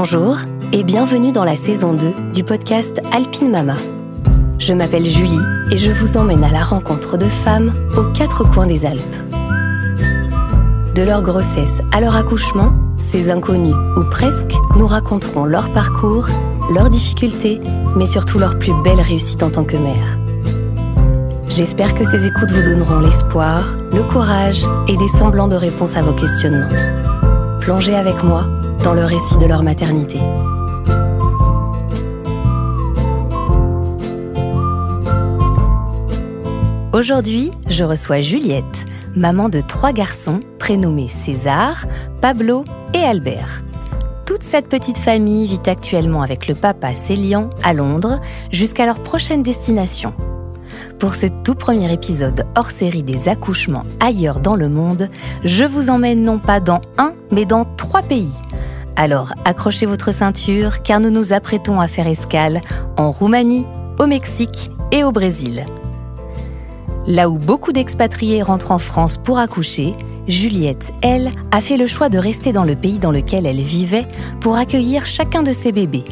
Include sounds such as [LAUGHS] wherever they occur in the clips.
Bonjour et bienvenue dans la saison 2 du podcast Alpine Mama. Je m'appelle Julie et je vous emmène à la rencontre de femmes aux quatre coins des Alpes. De leur grossesse à leur accouchement, ces inconnus, ou presque, nous raconteront leur parcours, leurs difficultés, mais surtout leur plus belle réussite en tant que mère. J'espère que ces écoutes vous donneront l'espoir, le courage et des semblants de réponses à vos questionnements. Plongez avec moi dans le récit de leur maternité. Aujourd'hui, je reçois Juliette, maman de trois garçons prénommés César, Pablo et Albert. Toute cette petite famille vit actuellement avec le papa Célian à Londres jusqu'à leur prochaine destination. Pour ce tout premier épisode hors série des accouchements ailleurs dans le monde, je vous emmène non pas dans un, mais dans trois pays. Alors accrochez votre ceinture car nous nous apprêtons à faire escale en Roumanie, au Mexique et au Brésil. Là où beaucoup d'expatriés rentrent en France pour accoucher, Juliette, elle, a fait le choix de rester dans le pays dans lequel elle vivait pour accueillir chacun de ses bébés.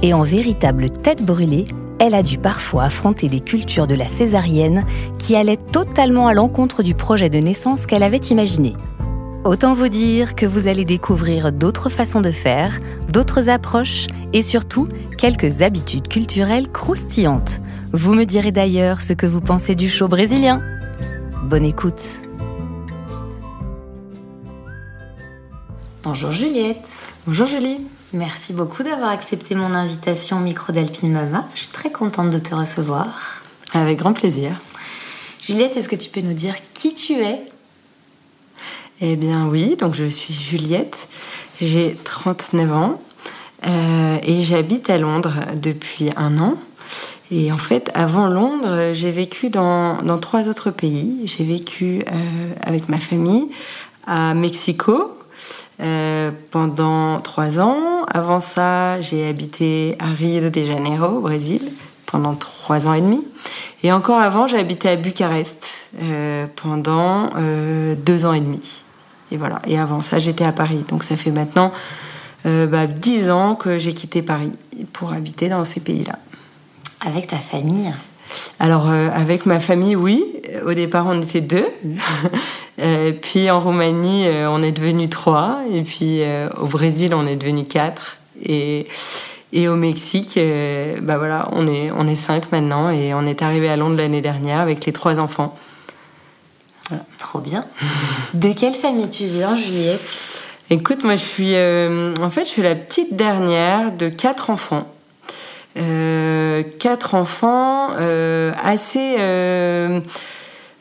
Et en véritable tête brûlée, elle a dû parfois affronter des cultures de la césarienne qui allaient totalement à l'encontre du projet de naissance qu'elle avait imaginé. Autant vous dire que vous allez découvrir d'autres façons de faire, d'autres approches et surtout quelques habitudes culturelles croustillantes. Vous me direz d'ailleurs ce que vous pensez du show brésilien. Bonne écoute. Bonjour Juliette. Bonjour Julie. Merci beaucoup d'avoir accepté mon invitation au micro d'Alpine Mama. Je suis très contente de te recevoir. Avec grand plaisir. Juliette, est-ce que tu peux nous dire qui tu es Eh bien oui, donc je suis Juliette, j'ai 39 ans euh, et j'habite à Londres depuis un an. Et en fait, avant Londres, j'ai vécu dans, trois autres pays. J'ai vécu euh, avec ma famille à Mexico, euh, pendant trois ans. Avant ça, j'ai habité à Rio de Janeiro, au Brésil, pendant trois ans et demi. Et encore avant, j'ai habité à Bucarest pendant deux ans et demi. Et voilà. Et avant ça, j'étais à Paris. Donc ça fait maintenant bah, dix ans que j'ai quitté Paris pour habiter dans ces pays-là. Avec ta famille? Alors avec ma famille, oui. Au départ, on était deux. [LAUGHS] Euh, puis en Roumanie, euh, on est devenu trois. Et puis euh, au Brésil, on est devenu quatre. Et, et au Mexique, bah voilà, on est, on est cinq maintenant. Et on est arrivé à Londres l'année dernière avec les trois enfants. Trop bien. De quelle famille tu viens, Juliette? Écoute, moi je suis, en fait, je suis la petite dernière de quatre enfants. quatre enfants assez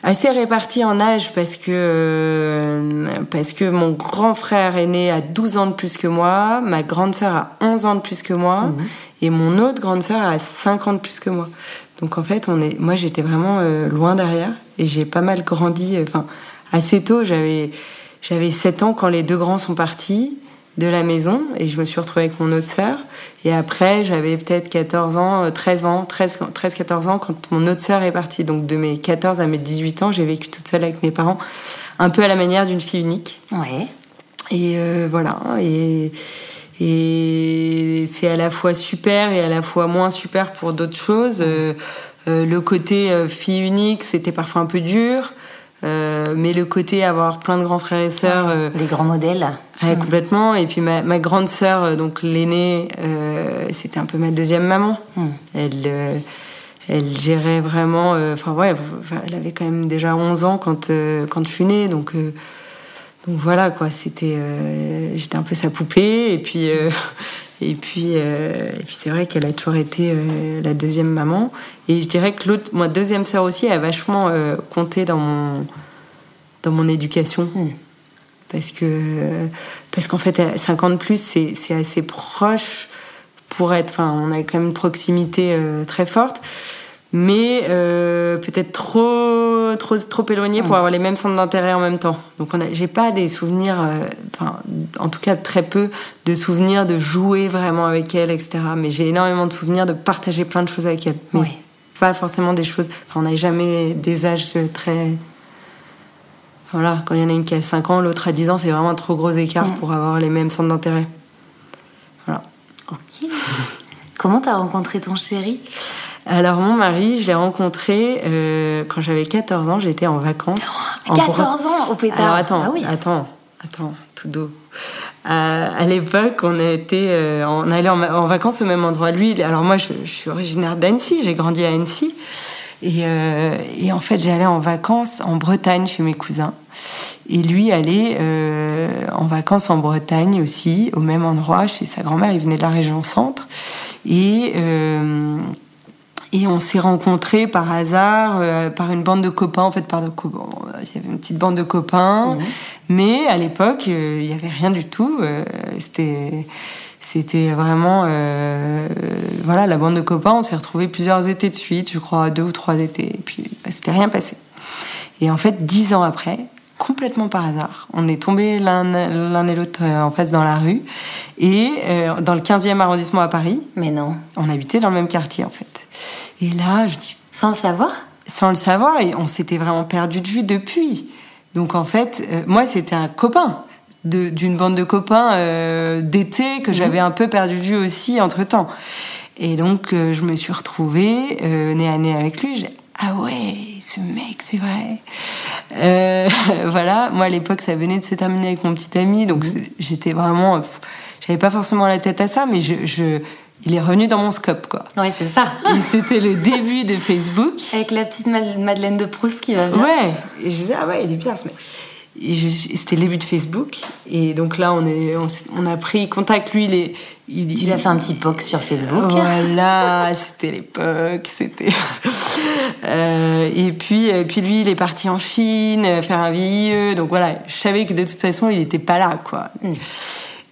assez répartis en âge parce que euh, parce que mon grand frère est né à 12 ans de plus que moi, ma grande sœur a 11 ans de plus que moi mhm. et mon autre grande sœur a 5 ans de plus que moi. Donc en fait, on est moi j'étais vraiment euh, loin derrière et j'ai pas mal grandi euh, enfin assez tôt, j'avais j'avais 7 ans quand les deux grands sont partis de la maison et je me suis retrouvée avec mon autre sœur. Et après, j'avais peut-être 14 ans, 13 euh, ans, 13, 13, 14 ans quand mon autre sœur est partie. Donc de mes 14 à mes 18 ans, j'ai vécu toute seule avec mes parents, un peu à la manière d'une fille unique. Ouais. Et euh, voilà. Et, et c'est à la fois super et à la fois moins super pour d'autres choses. Euh, le côté fille unique, c'était parfois un peu dur. Euh, mais le côté avoir plein de grands frères et sœurs. Euh, des grands modèles. Ouais, complètement. Et puis ma, ma grande sœur, euh, donc l'aînée, c'était un peu ma deuxième maman. Hmm. Elle, elle gérait vraiment. Enfin, ouais, elle avait quand même déjà 11 ans quand, quand je suis née. Donc, donc voilà, quoi. C'était. J'étais un peu sa poupée. Et puis. [LAUGHS] Et puis, euh, puis c'est vrai qu'elle a toujours été euh, la deuxième maman. Et je dirais que l'autre, moi, deuxième sœur aussi, a vachement euh, compté dans mon, dans mon éducation. Hmm. Parce que, parce qu'en fait, 50 plus, c'est, c'est assez proche pour être. Enfin, on a quand même une proximité très forte mais euh, peut-être trop, trop, trop éloigné pour mm. avoir les mêmes centres d'intérêt en même temps. Donc, on j'ai pas des souvenirs, euh, enfin, en tout cas très peu de souvenirs de jouer vraiment avec elle, etc. Mais j'ai énormément de souvenirs de partager plein de choses avec elle. Mais pas forcément des choses. Enfin, on n'a jamais des âges très. Voilà, quand il y en a une qui a 5 ans, l'autre a 10 ans, c'est vraiment un trop gros écart mm. pour avoir les mêmes centres d'intérêt. Voilà. Ok. Comment t'as rencontré ton chéri? Alors mon mari, je l'ai rencontré euh, quand j'avais 14 ans, j'étais en vacances. 14 ans au pétard Alors attends, Ah oui. attends, attends, tout doux. Euh, à l'époque, on été, euh, on allait en, en vacances au même endroit. Lui, alors moi, je, je suis originaire d'Annecy, j'ai grandi à Annecy. Et, euh, et en fait, j'allais en vacances en Bretagne chez mes cousins. Et lui allait en vacances en Bretagne aussi, au même endroit, chez sa grand-mère. Il venait de la région centre. Et, et on s'est rencontrés par hasard, euh, par une bande de copains. En fait, par de co- bon, il y avait une petite bande de copains. Mais à l'époque, euh, il n'y avait rien du tout. euh, C'était. C'était vraiment, euh, voilà, la bande de copains. On s'est retrouvés plusieurs étés de suite, je crois deux ou trois étés. Et puis, bah, c'était rien passé. Et en fait, dix ans après, complètement par hasard, on est tombés l'un et l'autre euh, en face dans la rue. Et euh, dans le 15e arrondissement à Paris, Mais non. on habitait dans le même quartier en fait. Et là, je dis, Sans le savoir? sans le savoir, et on s'était vraiment perdu de vue depuis. Donc en fait, euh, moi c'était un copain d'une bande de copains euh, d'été que j'avais un peu perdu de vue aussi entre temps. Et donc je me suis retrouvée nez à nez avec lui. J'ai ah ouais, ce mec, c'est vrai. Euh, [LAUGHS] voilà, moi à l'époque ça venait de se terminer avec mon petit ami, donc c'est- j'étais vraiment, j'avais pas forcément la tête à ça, mais je, je, il est revenu dans mon scope quoi. Oui, c'est ça. Et c'était le début de Facebook. Avec la petite Mad- Madeleine de Proust qui va bien. Ouais, et je disais, ah ouais, il est bien ce mec. Et c'était le début de Facebook. Et donc là, on, est, on, a pris contact. Lui, il est. Il, Tu fait un petit poc sur Facebook? Voilà, c'était l'époque, c'était. [LAUGHS] Euh, et puis, et puis lui, il est parti en Chine euh, faire un VIE. Donc voilà, je savais que de toute façon, il n'était pas là, quoi.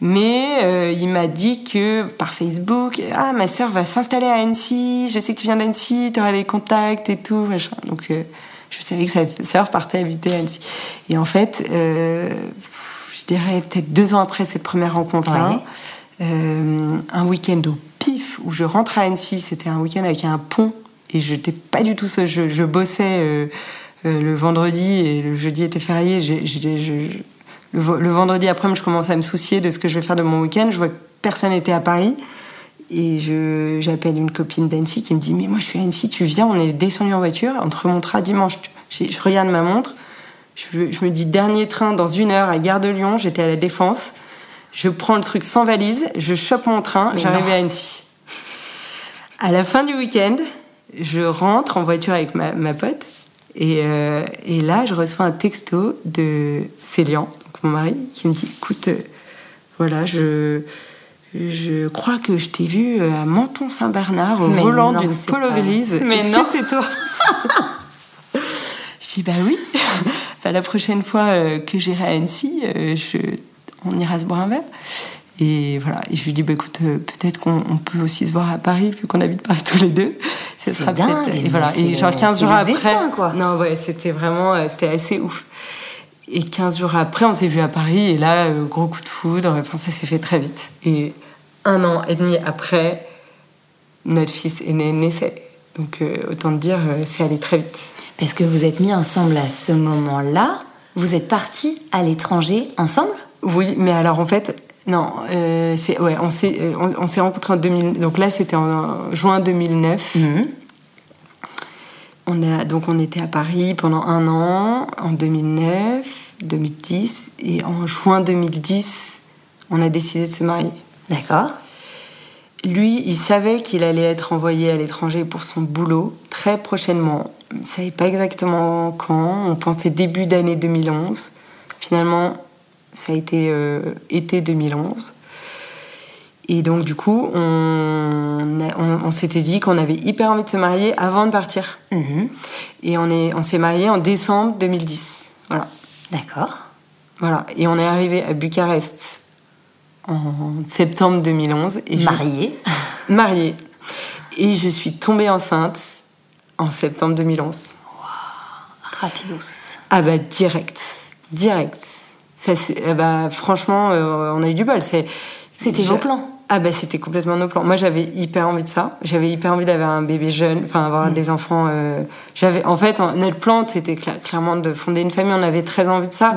Mais euh, il m'a dit que par Facebook, ah ma sœur va s'installer à Annecy. Je sais que tu viens d'Annecy, tu auras les contacts et tout, machin. Donc euh, je savais que sa sœur partait habiter à Annecy. Et en fait, euh, je dirais peut-être deux ans après cette première rencontre-là, Ouais. euh, un week-end au pif où je rentre à Annecy. C'était un week-end avec un pont et je n'étais pas du tout seule. Je, je bossais euh, le vendredi et le jeudi était férié. Je- le vendredi après, je commence à me soucier de ce que je vais faire de mon week-end. Je vois que personne n'était à Paris. Et j'appelle une copine d'Annecy qui me dit Mais moi, je suis à Annecy, tu viens, on est descendu en voiture, on te remontera dimanche. Je regarde ma montre, je, je me dis Dernier train dans une heure à Gare de Lyon, j'étais à la Défense. Je prends le truc sans valise, je chope mon train, j'arrive à Annecy. À la fin du week-end, je rentre en voiture avec ma, ma pote. Et, euh, et là, je reçois un texto de Célian, mon mari, qui me dit Écoute, euh, voilà, je, je crois que je t'ai vu euh, à Menton-Saint-Bernard au volant d'une polo pas- grise. Mais Est-ce non. que c'est toi [LAUGHS] Je dis Bah oui. [LAUGHS] Bah, la prochaine fois euh, que j'irai à Annecy, euh, je, on ira se boire un verre. Et voilà, et je lui dis, bah, écoute, peut-être qu'on on peut aussi se voir à Paris, vu qu'on habite Paris tous les deux. C'est sera dingue, Et voilà, et genre le- 15 c'est jours après. destin, quoi. Non, ouais, c'était vraiment, c'était assez ouf. Et 15 jours après, on s'est vu à Paris, et là, euh, gros coup de foudre, enfin, ça s'est fait très vite. Et un an et demi après, notre fils est né, naissait. Donc, euh, autant te dire, euh, c'est allé très vite. Parce que vous êtes mis ensemble à ce moment-là. Vous êtes partis à l'étranger ensemble? Oui, mais alors en fait, non, euh, c'est ouais, on s'est on, on s'est rencontrés en 2000. Donc là, c'était en juin 2009. Mhm. On a donc on était à Paris pendant un an en 2009, 2010 et en juin 2010, on a décidé de se marier. D'accord. Lui, il savait qu'il allait être envoyé à l'étranger pour son boulot très prochainement. Il ne savait pas exactement quand. On pensait début d'année 2011. Finalement, ça a été euh, été 2011. Et donc, du coup, on, on- on s'était dit qu'on avait hyper envie de se marier avant de partir. Mhm. Et on est- on s'est marié en décembre 2010. Voilà. D'accord. voilà. Et on est arrivé à Bucarest en septembre 2011. Et je- Marié. mariée. Et je suis tombée enceinte en septembre 2011. Rapidos. Ah bah direct, direct. Ça, ah bah, franchement, euh, on a eu du bol. C'était vos plans Ah bah c'était complètement nos plans. Moi j'avais hyper envie de ça. J'avais hyper envie d'avoir un bébé jeune, enfin avoir des enfants. euh, J'avais, en fait, en- notre plan c'était cla- clairement de fonder une famille. On avait très envie de ça.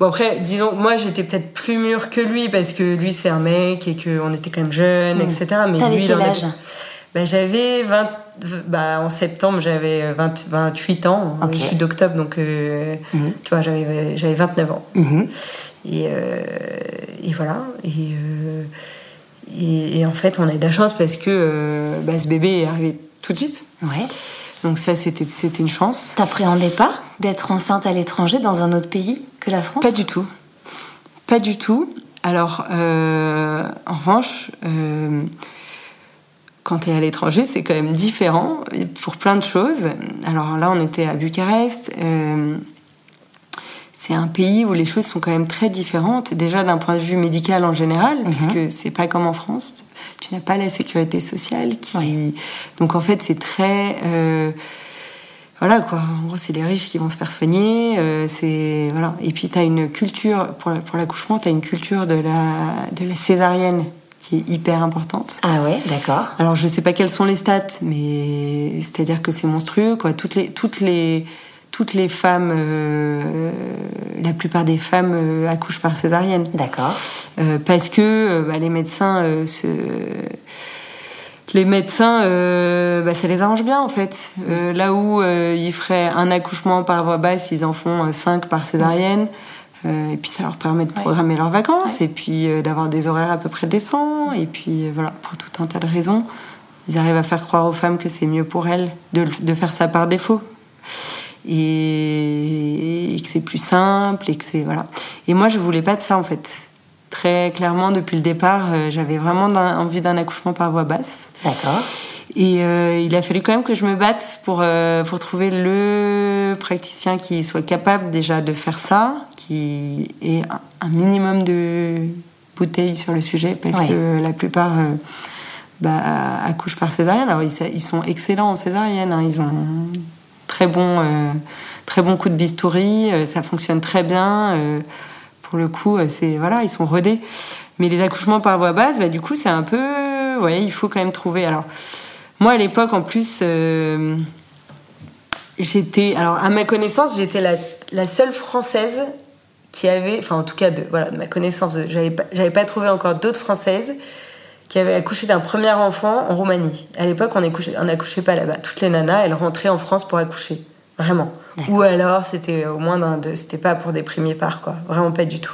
Bon après, disons, moi j'étais peut-être plus mûre que lui parce que lui c'est un mec et qu'on était quand même jeunes, Mm. etc. Mais T'avais lui, il quel avait- âge? Bah, J'avais 20... Bah, en septembre, j'avais 20 28 ans. Ok. Je suis d'octobre, donc euh, tu vois, j'avais j'avais 29 ans. Mhm. Et, euh, et voilà. Et, euh, et, et en fait, on a eu de la chance parce que euh, bah, ce bébé est arrivé tout de suite. Ouais. Donc ça, c'était c'était une chance. T'appréhendais pas d'être enceinte à l'étranger dans un autre pays que la France? Pas du tout. Pas du tout. Alors, euh, en revanche, euh, quand tu es à l'étranger, c'est quand même différent pour plein de choses. Alors là, on était à Bucarest. C'est un pays où les choses sont quand même très différentes. Déjà d'un point de vue médical en général, puisque c'est pas comme en France. Tu n'as pas la sécurité sociale qui. Donc en fait, c'est très. euh, voilà quoi, en gros c'est les riches qui vont se faire soigner, euh, c'est voilà. Et puis tu as une culture pour, pour l'accouchement, tu as une culture de la de la césarienne qui est hyper importante. Ah ouais, d'accord. Alors je sais pas quelles sont les stats, mais c'est-à-dire que c'est monstrueux quoi. Toutes les toutes les toutes les femmes, euh, la plupart des femmes euh, accouchent par césarienne. D'accord. Euh, parce que bah, les médecins se... les médecins euh, bah, ça les arrange bien en fait. Euh, là où euh, ils feraient un accouchement par voie basse ils en font cinq par césarienne. Et puis ça leur permet de programmer leurs vacances et puis d'avoir des horaires à peu près décents. Et puis voilà pour tout un tas de raisons ils arrivent à faire croire aux femmes que c'est mieux pour elles de, de faire ça par défaut et, et que c'est plus simple et que c'est voilà. Et moi je voulais pas de ça en fait. Très clairement depuis le départ, euh, j'avais vraiment envie d'un accouchement par voie basse. D'accord. Et euh, il a fallu quand même que je me batte pour euh, pour trouver le praticien qui soit capable déjà de faire ça, qui ait un, un minimum de bouteilles sur le sujet parce Ouais. que la plupart euh, bah, accouchent par césarienne. Alors ils, ils sont excellents en césarienne, hein. ils ont très bon, euh, très bon coup de bistouri, euh, ça fonctionne très bien. euh, pour le coup, c'est voilà, ils sont rodés. Mais les accouchements par voie basse, bah, du coup, c'est un peu, ouais, il faut quand même trouver. Alors, moi à l'époque, en plus, j'étais, alors à ma connaissance, j'étais la, la seule française qui avait, enfin en tout cas de, voilà, de ma connaissance, j'avais pas, j'avais pas trouvé encore d'autres françaises qui avaient accouché d'un premier enfant en Roumanie. À l'époque, on n'accouchait pas là-bas. Toutes les nanas, elles rentraient en France pour accoucher, vraiment. Ou alors, c'était au moins d'un, deux, c'était pas pour des premiers parts, quoi. Vraiment pas du tout.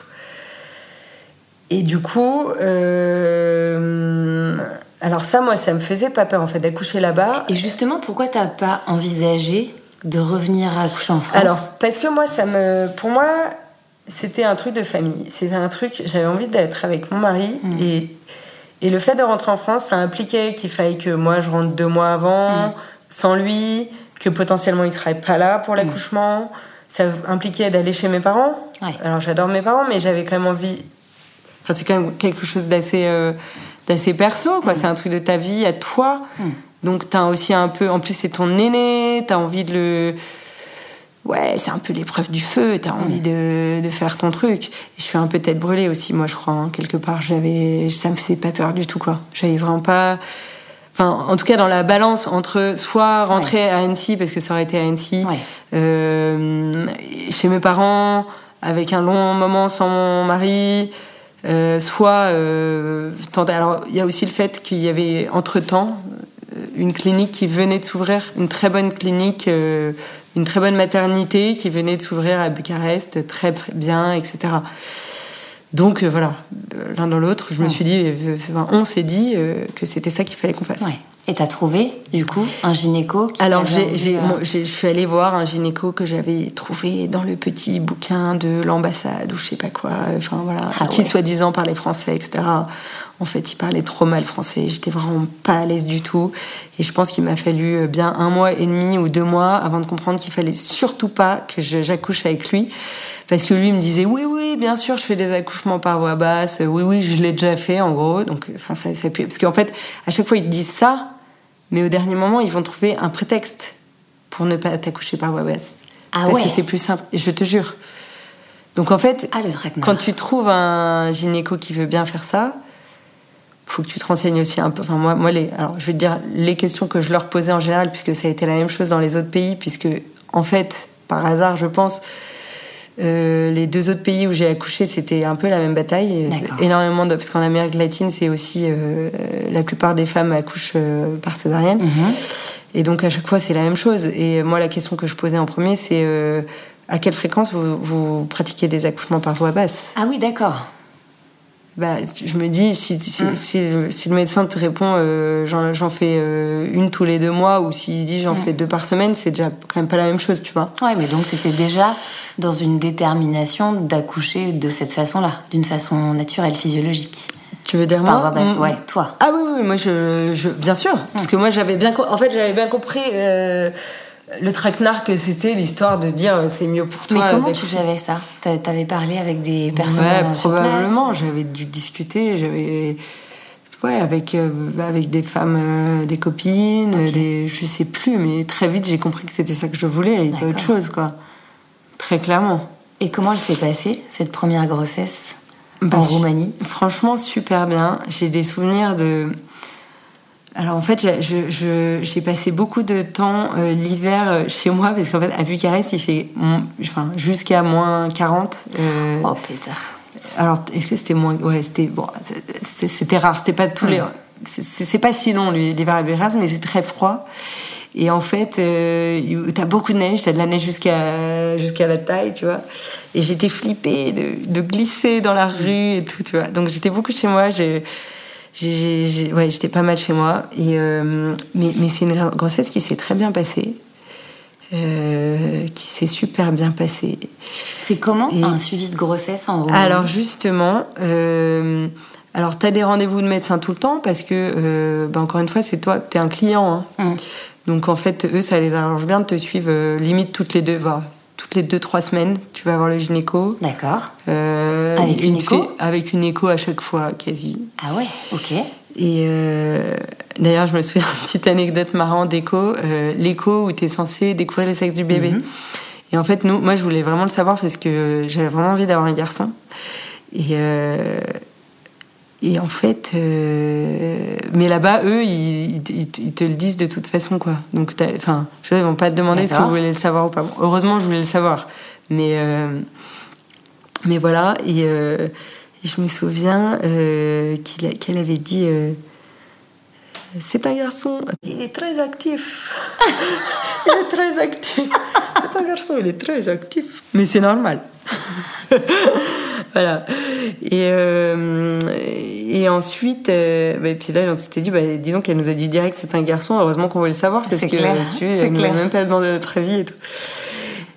Et du coup, euh, alors ça, moi, ça me faisait pas peur en fait d'accoucher là-bas. Et justement, pourquoi t'as pas envisagé de revenir accoucher en France? Alors, parce que moi, ça me, pour moi, c'était un truc de famille. C'était un truc, j'avais envie d'être avec mon mari Mm. et, et le fait de rentrer en France, ça impliquait qu'il fallait que moi je rentre deux mois avant, Mm. sans lui, que potentiellement il serait pas là pour l'accouchement. Ça impliquait d'aller chez mes parents. Ouais. Alors j'adore mes parents, mais j'avais quand même envie. Enfin, c'est quand même quelque chose d'assez euh, d'assez perso, quoi. C'est un truc de ta vie à toi. Donc t'as aussi un peu. En plus, c'est ton aîné. T'as envie de le. Ouais, c'est un peu l'épreuve du feu. T'as envie de, de faire ton truc. Et je suis un peu tête brûlée aussi, moi, je crois. hein. Quelque part, j'avais, ça me faisait pas peur du tout, quoi. J'avais vraiment pas. Enfin, en tout cas, dans la balance entre soit rentrer à Annecy, parce que ça aurait été à Annecy, Ouais. euh, chez mes parents, avec un long moment sans mon mari, euh, soit euh, tenter- Alors, il y a aussi le fait qu'il y avait entre-temps une clinique qui venait de s'ouvrir, une très bonne clinique, euh, une très bonne maternité qui venait de s'ouvrir à Bucarest, très bien, etc. Donc euh, voilà, euh, l'un dans l'autre, je me suis dit, euh, enfin, on s'est dit euh, que c'était ça qu'il fallait qu'on fasse. Ouais. Et t'as trouvé, du coup, un gynéco qui Alors, j'ai, euh, je suis allée voir un gynéco que j'avais trouvé dans le petit bouquin de l'ambassade ou je sais pas quoi, enfin voilà, Ah qui ouais. soi-disant parlait français, etc. En fait, il parlait trop mal français, j'étais vraiment pas à l'aise du tout. Et je pense qu'il m'a fallu euh, bien un mois et demi ou deux mois avant de comprendre qu'il fallait surtout pas que j'accouche avec lui. Parce que lui me disait oui oui bien sûr je fais des accouchements par voie basse oui oui je l'ai déjà fait en gros donc enfin ça, ça pue. parce qu'en fait à chaque fois ils te disent ça mais au dernier moment, ils vont trouver un prétexte pour ne pas t'accoucher par voie basse. Ah Parce ouais. que c'est plus simple. Et je te jure. Donc en fait, Ah, quand tu trouves un gynéco qui veut bien faire ça, faut que tu te renseignes aussi un peu. Enfin, moi, moi les, alors, je vais te dire les questions que je leur posais en général, puisque ça a été la même chose dans les autres pays, puisque, en fait, par hasard, je pense, Euh, les deux autres pays où j'ai accouché, c'était un peu la même bataille. Énormément de, parce qu'en Amérique latine, c'est aussi euh, la plupart des femmes accouchent euh, par césarienne. Mhm. Et donc à chaque fois, c'est la même chose. Et moi, la question que je posais en premier, c'est à quelle fréquence vous, vous, pratiquez des accouchements par voie basse? Ah oui, d'accord bah, je me dis, si, mm. si, si, le médecin te répond euh, j'en fais euh, une tous les deux mois, ou s'il dit j'en mm. fais deux par semaine, c'est déjà quand même pas la même chose, tu vois. Ouais, mais donc c'était déjà dans une détermination d'accoucher de cette façon-là, d'une façon naturelle, physiologique. Tu veux dire moi mm. Ouais, toi. Ah oui, oui, moi je, je bien sûr, parce que moi j'avais bien, en fait j'avais bien compris. Euh, le traquenard que c'était l'histoire de dire euh, c'est mieux pour toi. Mais comment tu savais ça? T'avais parlé avec des personnes Ouais, probablement. J'avais dû discuter. J'avais ouais avec euh, avec des femmes, euh, des copines, des je sais plus. Mais très vite j'ai compris que c'était ça que je voulais et pas autre chose quoi. Très clairement. Et comment elle s'est passée cette première grossesse? Bah, en Roumanie? Franchement super bien. J'ai des souvenirs de alors en fait, j'ai passé beaucoup de temps euh, l'hiver euh, chez moi parce qu'en fait à Bucarest il fait enfin, jusqu'à moins 40. Euh, oh Peter. Alors est-ce que c'était moins ouais c'était bon c'était rare c'était pas tous les c'est pas si long l'hiver à Bucarest mais c'est très froid et en fait euh, t'as beaucoup de neige t'as de la neige jusqu'à jusqu'à la taille tu vois et j'étais flippée de, de, glisser dans la rue et tout tu vois donc j'étais beaucoup chez moi j'ai ouais, j'étais pas mal chez moi. Et, euh, mais, mais c'est une grossesse qui s'est très bien passée. Euh, qui s'est super bien passée. C'est comment un suivi de grossesse en Roumanie Alors justement, euh, alors tu as des rendez-vous de médecin tout le temps parce que, bah, encore une fois, c'est toi, tu es un client. Hein. Hum. Donc en fait, eux, ça les arrange bien de te suivre limite toutes les deux, toutes les deux, trois semaines, tu vas voir le gynéco. D'accord. Euh, avec une, écho Avec une écho à chaque fois, quasi. Ah ouais, ok. Et euh, d'ailleurs, je me souviens d'une petite anecdote marrante d'écho. Euh, l'écho où tu es censé découvrir le sexe du bébé. Mhm. Et en fait, nous, moi, je voulais vraiment le savoir parce que j'avais vraiment envie d'avoir un garçon. Et, et en fait, euh, mais là-bas, eux, ils, te le disent de toute façon, quoi. Donc, enfin, je ils vont pas te demander si vous voulez le savoir ou pas. heureusement, je voulais le savoir, mais euh, mais voilà. Et, euh, je me souviens qu'elle avait dit. c'est un garçon. Il est très actif. [LAUGHS] il est très actif. C'est un garçon, il est très actif. Mais c'est normal. [LAUGHS] [LAUGHS] voilà. Et, euh, et ensuite, euh, bah, et puis là, on s'était dit, bah, dis donc, elle nous a dit direct c'est un garçon, heureusement qu'on veut le savoir, parce que clair, elle nous a même pas demandé notre avis et tout.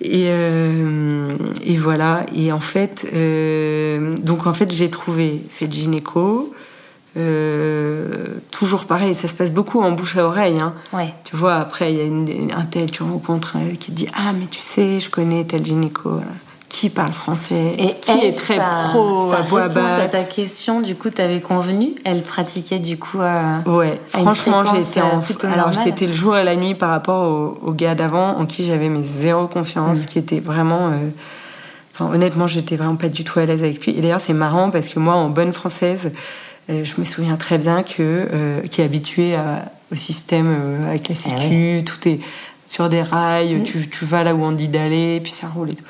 Et, euh, et voilà. Et en fait, donc en fait, j'ai trouvé cette gynéco. toujours pareil, ça se passe beaucoup en bouche à oreille. Hein. Ouais. Tu vois, après, il y a un tel, tu rencontres, qui te dit Ah, mais tu sais, je connais tel gynéco qui parle français, et qui est très pro à voix basse. à ta question, du coup, tu avais convenu Elle pratiquait du coup à. Ouais, franchement, j'étais en. Alors, c'était le jour et la nuit par rapport au, gars d'avant en qui j'avais mes zéro confiance, mm. qui était vraiment. Euh, enfin, honnêtement, j'étais vraiment pas du tout à l'aise avec lui. Et d'ailleurs, c'est marrant parce que moi, en bonne française, euh, je me souviens très bien que euh, qui est habitué au système avec la ah sécu, tout est sur des rails, mm. tu, tu, vas là où on dit d'aller, puis ça roule et tout.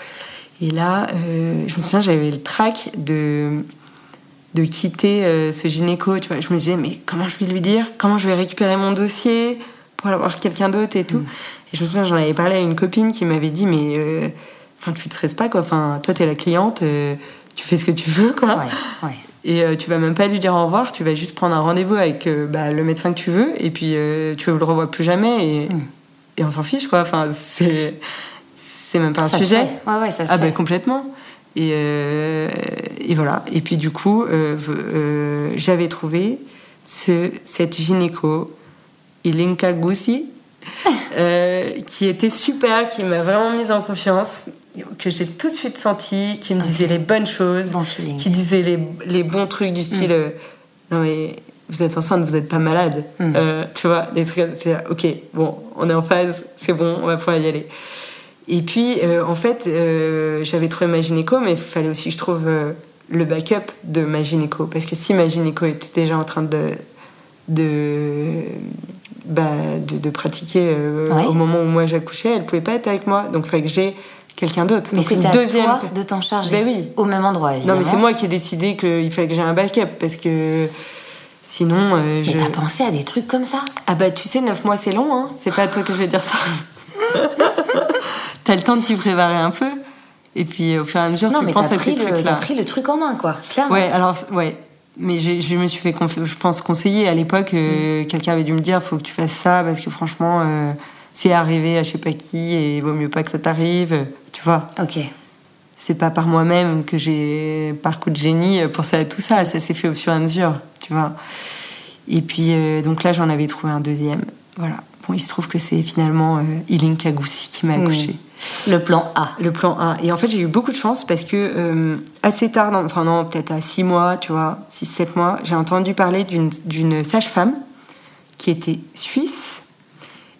Et là, euh, je me souviens, j'avais le trac de, de quitter euh, ce gynéco. Tu vois, je me disais, mais comment je vais lui dire? Comment je vais récupérer mon dossier pour aller voir quelqu'un d'autre et tout? Mm. Et je me souviens, j'en avais parlé à une copine qui m'avait dit, mais euh, enfin, tu te stresses pas, quoi. Enfin, toi, t'es la cliente, tu fais ce que tu veux, quoi. Et tu vas même pas lui dire au revoir, tu vas juste prendre un rendez-vous avec bah, le médecin que tu veux, et puis tu ne le revois plus jamais, et, mm. et on s'en fiche, quoi. Enfin, c'est c'est même pas un sujet. Ouais, ouais, ça ah ben complètement. Et, euh, et, voilà. Et puis du coup, euh, euh, j'avais trouvé ce, cette gynéco, Ilinka Goussi, [LAUGHS] qui était super, qui m'a vraiment mise en confiance, que j'ai tout de suite senti, qui me disait les bonnes choses, qui disait les, les, bons trucs du style mm. non mais vous êtes enceinte, vous n'êtes pas malade, mm. tu vois, des trucs, c'est ok, bon, on est en phase, c'est bon, on va pouvoir y aller. Et puis, euh, en fait, euh, j'avais trouvé ma gynéco, mais il fallait aussi que je trouve euh, le backup de ma gynéco. Parce que si ma gynéco était déjà en train de, de, bah, de, pratiquer au moment où moi j'accouchais, elle pouvait pas être avec moi. Donc, il fallait que j'ai quelqu'un d'autre. Mais c'était à deuxième... toi de t'en charger. Ben oui. Au même endroit, évidemment. Non, mais c'est moi qui ai décidé qu'il fallait que j'ai un backup parce que sinon. Mais t'as pensé à des trucs comme ça? Ah bah tu sais, neuf mois c'est long, hein. C'est pas à toi que je vais dire ça. [LAUGHS] t'as le temps de t'y préparer un peu. Et puis au fur et à mesure, tu penses à ces trucs-là. T'as pris le truc en main, quoi. Clairement. Ouais, alors, ouais. Mais je me suis fait, je pense, conseiller à l'époque. Euh, mm. Quelqu'un avait dû me dire, faut que tu fasses ça parce que franchement, euh, c'est arrivé à je sais pas qui et il vaut mieux pas que ça t'arrive. Tu vois. Ok. C'est pas par moi-même que j'ai, par coup de génie, pensé à tout ça. Ça s'est fait au fur et à mesure, tu vois. Et puis, euh, donc là, j'en avais trouvé un deuxième. Voilà. Bon, il se trouve que c'est finalement euh, Iling Kagoussi qui m'a mm. Le plan A. Le plan A. Et en fait, j'ai eu beaucoup de chance parce que euh, assez tard, enfin non, peut-être à 6 mois, tu vois, 6-7 mois, j'ai entendu parler d'une sage-femme qui était suisse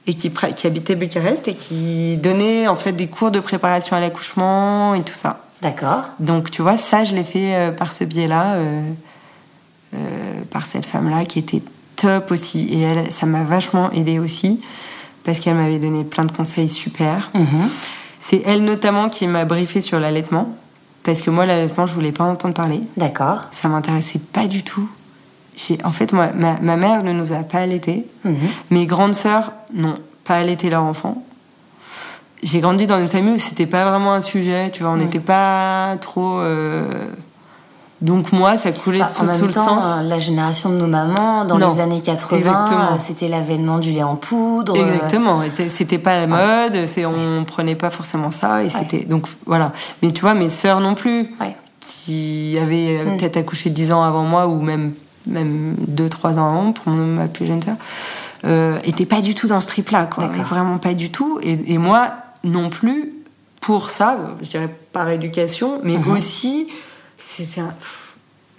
et qui, qui habitait Bucarest et qui donnait en fait des cours de préparation à l'accouchement et tout ça. D'accord. Donc tu vois, ça, je l'ai fait euh, par ce biais-là, euh, par cette femme-là qui était top aussi. Et elle, ça m'a vachement aidé aussi parce qu'elle m'avait donné plein de conseils super. Mhm. C'est elle notamment qui m'a briefé sur l'allaitement, parce que moi, l'allaitement, je voulais pas entendre parler. D'accord. Ça m'intéressait pas du tout. En fait, moi, ma, mère ne nous a pas allaités. Mhm. Mes grandes sœurs n'ont pas allaité leur enfant. J'ai grandi dans une famille où c'était pas vraiment un sujet, tu vois, on n'était pas trop. Euh, donc moi, ça coulait bah, sous, le sens. Euh, la génération de nos mamans, dans les années 80, euh, c'était l'avènement du lait en poudre. Euh. Exactement. C'était pas la mode, c'est on prenait pas forcément ça et c'était donc voilà. Mais tu vois, mes sœurs non plus, qui avaient mm. peut-être accouché 10 ans avant moi ou même même 2-3 ans avant pour ma plus jeune sœur, euh, étaient pas du tout dans ce trip-là, quoi. Vraiment pas du tout. Et, moi non plus pour ça, je dirais par éducation, mais mm-hmm. aussi c'était un...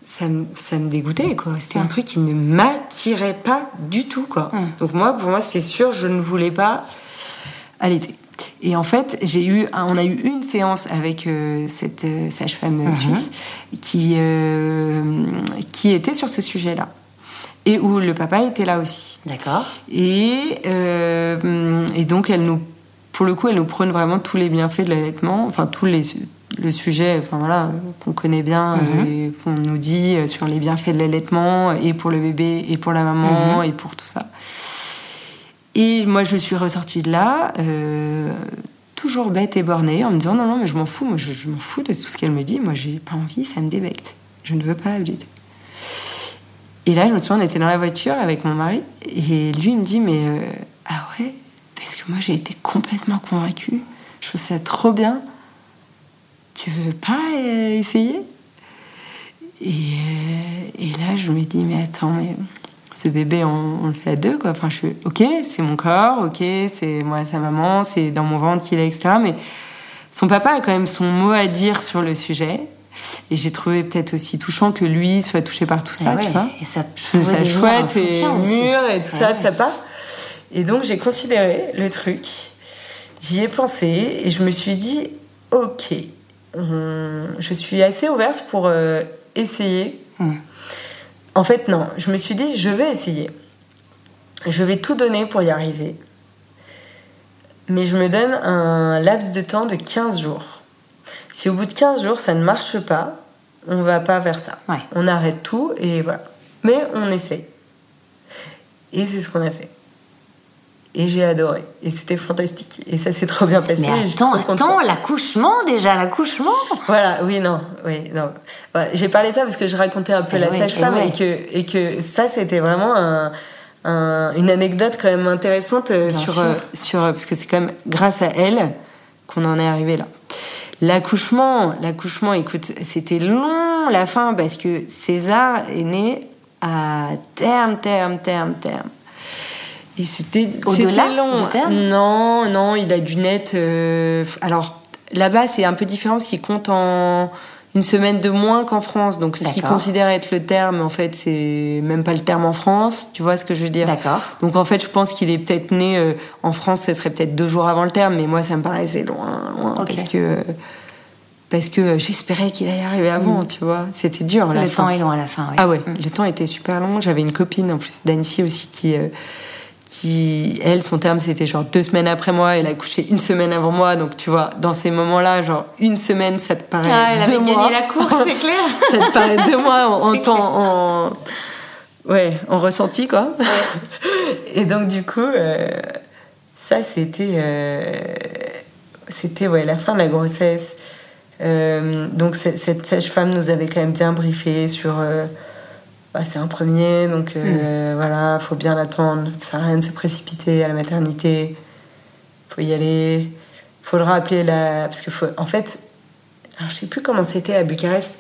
ça, me, ça me dégoûtait quoi. C'était un truc qui ne m'attirait pas du tout quoi. Donc moi pour moi c'est sûr je ne voulais pas allaiter et en fait j'ai eu on a eu une séance avec euh, cette euh, sage-femme mhm. suisse qui euh, qui était sur ce sujet là et où le papa était là aussi. D'accord. Et et donc elle nous pour le coup elle nous prône vraiment tous les bienfaits de l'allaitement enfin tous les le sujet enfin voilà qu'on connaît bien mhm. et qu'on nous dit sur les bienfaits de l'allaitement et pour le bébé et pour la maman mhm. et pour tout ça. Et moi je suis ressortie de là euh, toujours bête et bornée en me disant non non mais je m'en fous moi je, m'en fous de tout ce qu'elle me dit moi j'ai pas envie ça me débecte. Je ne veux pas habiter et là je me souviens on était dans la voiture avec mon mari et lui il me dit mais euh, ah ouais parce que moi j'ai été complètement convaincue. Je trouve ça trop bien tu veux pas euh, essayer? Et, euh, et, là, je me dis, mais attends, mais ce bébé, on, le fait à deux, quoi. Enfin, je suis, ok, c'est mon corps, ok, c'est moi, sa maman, c'est dans mon ventre qu'il est, etc. Mais son papa a quand même son mot à dire sur le sujet. Et j'ai trouvé peut-être aussi touchant que lui soit touché par tout ça, eh tu vois. Et ça, ça chouette et mûr et tout ça, ça pas. Et donc, j'ai considéré le truc. J'y ai pensé et je me suis dit, ok, je suis assez ouverte pour euh, essayer. Hmm. En fait, non. Je me suis dit, je vais essayer. Je vais tout donner pour y arriver. Mais je me donne un laps de temps de 15 jours. Si au bout de 15 jours, ça ne marche pas, on va pas vers ça. On arrête tout et voilà. Mais on essaye. Et c'est ce qu'on a fait et j'ai adoré. Et c'était fantastique. Et ça s'est trop bien passé. Mais attends, attends, l'accouchement déjà, l'accouchement Voilà, oui, non, oui, non. j'ai parlé de ça parce que je racontais un peu eh la sage-femme eh et, que, et que ça, c'était vraiment un, une anecdote quand même intéressante euh, sur, euh, sur, euh, parce que c'est quand même grâce à elle qu'on en est arrivé là. L'accouchement, l'accouchement, écoute, c'était long la fin parce que César est né à terme, terme, terme, terme. Et c'était long. Non, non, il a du net. Euh, alors là-bas, c'est un peu différent parce qu'il compte en une semaine de moins qu'en France. Donc ce qu'il considère être le terme, en fait, c'est même pas le terme en France. Tu vois ce que je veux dire? D'accord. Donc en fait, je pense qu'il est peut-être né euh, en France. Ce serait peut-être deux jours avant le terme, mais moi, ça me paraissait loin, loin parce que parce que j'espérais qu'il allait arriver avant, mm. tu vois. C'était dur. le temps est long à la fin. Oui. Ah ouais, mm. le temps était super long. J'avais une copine en plus d'Annecy aussi qui euh, qui, elle, son terme, c'était genre deux semaines après moi. Elle a couché une semaine avant moi. Donc, tu vois, dans ces moments-là, genre une semaine, ça te paraît ah, elle deux avait mois. gagné la course, c'est clair. [LAUGHS] ça te paraît deux mois en, [LAUGHS] temps, en, ouais, en ressenti, quoi. [LAUGHS] Et donc, du coup, euh, ça, c'était, euh, c'était, ouais, la fin de la grossesse. Euh, donc, cette, cette sage-femme nous avait quand même bien briefé sur. Bah, c'est un premier, donc euh, voilà, faut bien l'attendre. Ça sert à rien de se précipiter à la maternité. Faut y aller. Faut le rappeler là, parce que faut, en fait, alors je sais plus comment c'était à Bucarest,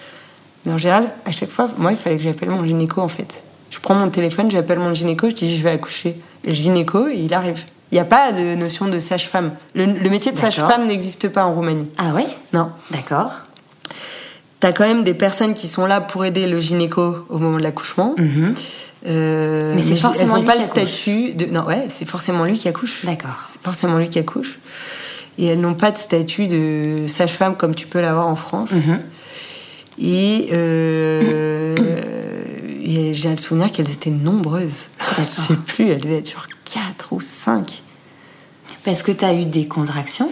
mais en général, à chaque fois, moi, il fallait que j'appelle mon gynéco en fait. Je prends mon téléphone, j'appelle mon gynéco, je dis je vais accoucher. Et le gynéco, il arrive. Il n'y a pas de notion de sage-femme. Le, le métier de sage-femme n'existe pas en Roumanie. Ah ouais? Non. D'accord. T'as quand même des personnes qui sont là pour aider le gynéco au moment de l'accouchement. Mhm. Euh, Mais c'est forcément elles n'ont pas qui le accouche. statut de. Non, ouais, c'est forcément lui qui accouche. D'accord. C'est forcément lui qui accouche. Et elles n'ont pas de statut de sage-femme comme tu peux l'avoir en France. Mhm. Et, euh, et j'ai le souvenir qu'elles étaient nombreuses. Je sais plus, elles devaient être genre 4 ou 5. Parce que tu as eu des contractions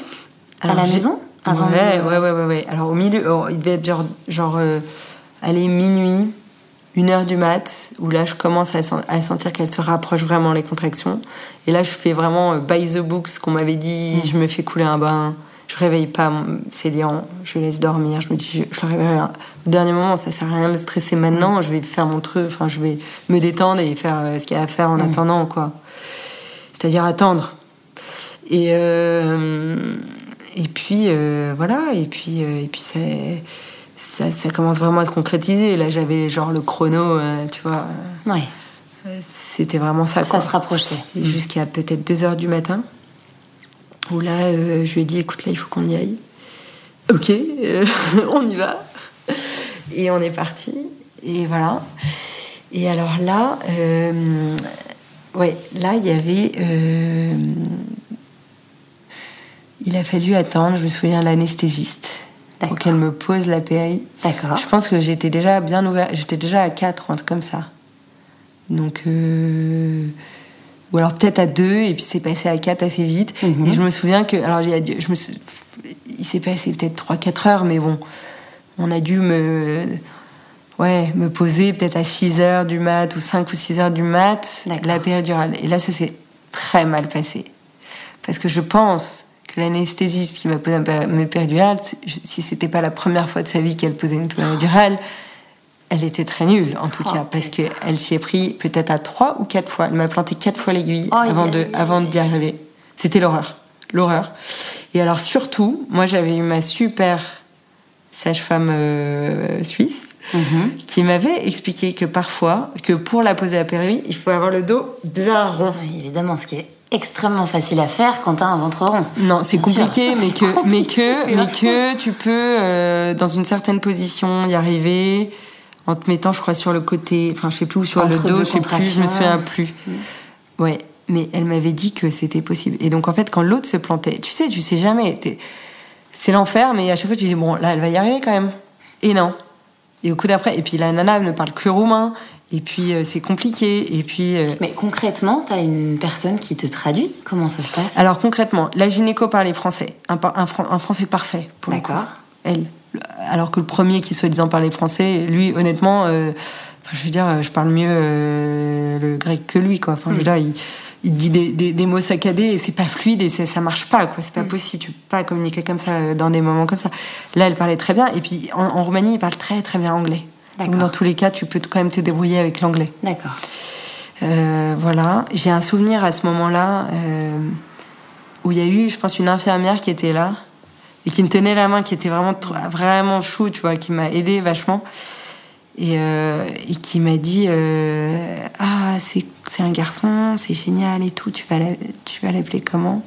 à la maison? Avant ouais, de- ouais, ouais, ouais, ouais. Alors au milieu, oh, il devait être genre, genre euh, allez, minuit, une heure du mat, où là je commence à, sen- à sentir qu'elles se rapprochent vraiment les contractions. Et là je fais vraiment euh, by the book ce qu'on m'avait dit, Mm. je me fais couler un bain, je réveille pas Célian, je laisse dormir, je me dis je, je le réveillerai au dernier moment, ça sert à rien de stresser maintenant, je vais faire mon truc, enfin je vais me détendre et faire euh, ce qu'il y a à faire en Mm. attendant quoi. C'est-à-dire attendre. Et, euh, et puis, euh, voilà, et puis, euh, et puis ça, ça, ça commence vraiment à se concrétiser. Là, j'avais genre le chrono, euh, tu vois, Ouais, c'était vraiment ça. ça quoi. se rapprochait. Jusqu'à peut-être 2 heures du matin, où là, je lui ai dit, écoute, là, il faut qu'on y aille. Ok, [LAUGHS] on y va. Et on est parti. Et voilà. Et alors là, ouais, là, il y avait. Il a fallu attendre, je me souviens, l'anesthésiste pour qu'elle me pose la péri. D'accord. Je pense que j'étais déjà bien ouvert, j'étais déjà à 4 ou un truc comme ça. Donc, euh, ou alors peut-être à 2, et puis c'est passé à 4 assez vite. Mhm. Et je me souviens que, alors je me suis- il s'est passé peut-être 3-4 heures, mais bon, on a dû me, ouais, me poser peut-être à 6 heures du mat ou 5 ou 6 heures du mat, la péridurale. Et là, ça s'est très mal passé. Parce que je pense que l'anesthésiste qui m'a posé un péri- mes péridurales, c'est- je- si c'était pas la première fois de sa vie qu'elle posait une péridurale, elle était très nulle, en tout Oh, cas, parce qu'elle s'y est pris peut-être à trois ou quatre fois. Elle m'a planté quatre fois l'aiguille Oh, avant, de, avant d'y arriver. C'était l'horreur. L'horreur. Et alors, surtout, moi, j'avais eu ma super sage-femme euh, suisse Mhm. qui m'avait expliqué que parfois, que pour la poser à péri, il faut avoir le dos bien rond. Oui, évidemment, ce qui est extrêmement facile à faire quand t'as un ventre rond. Non, c'est compliqué, [LAUGHS] mais que, mais que, mais que tu peux, euh, dans une certaine position, y arriver en te mettant, je crois, sur le côté, enfin, je sais plus où, sur Entre le dos, je sais plus, je me souviens plus. Ouais, mais elle m'avait dit que c'était possible. Et donc, en fait, quand l'autre se plantait, tu sais, tu sais jamais, c'est l'enfer, mais à chaque fois, tu dis, bon, là, elle va y arriver quand même. Et non. Et au coup d'après, et puis la nana elle ne parle que roumain, et puis euh, c'est compliqué, et puis. euh, Mais concrètement, t'as une personne qui te traduit? Comment ça se passe? Alors concrètement, la gynéco parlait français, un, français parfait pour. D'accord. Elle. Le- Alors que le premier qui soi-disant parlait français, lui honnêtement, euh, enfin, je veux dire, je parle mieux le grec que lui quoi. Enfin, je veux dire, il, il dit des, des- des mots saccadés et c'est pas fluide et ça, ça marche pas quoi. C'est pas possible, tu peux pas communiquer comme ça dans des moments comme ça. Là, elle parlait très bien et puis en, en Roumanie, il parle très très bien anglais. Donc dans tous les cas, tu peux quand même te débrouiller avec l'anglais. D'accord. Euh, voilà, j'ai un souvenir à ce moment-là euh, où il y a eu, je pense, une infirmière qui était là et qui me tenait la main, qui était vraiment, vraiment chou, tu vois, qui m'a aidé vachement et, euh, et qui m'a dit Ah, c'est un garçon, c'est génial et tout, tu vas la- tu vas l'appeler comment?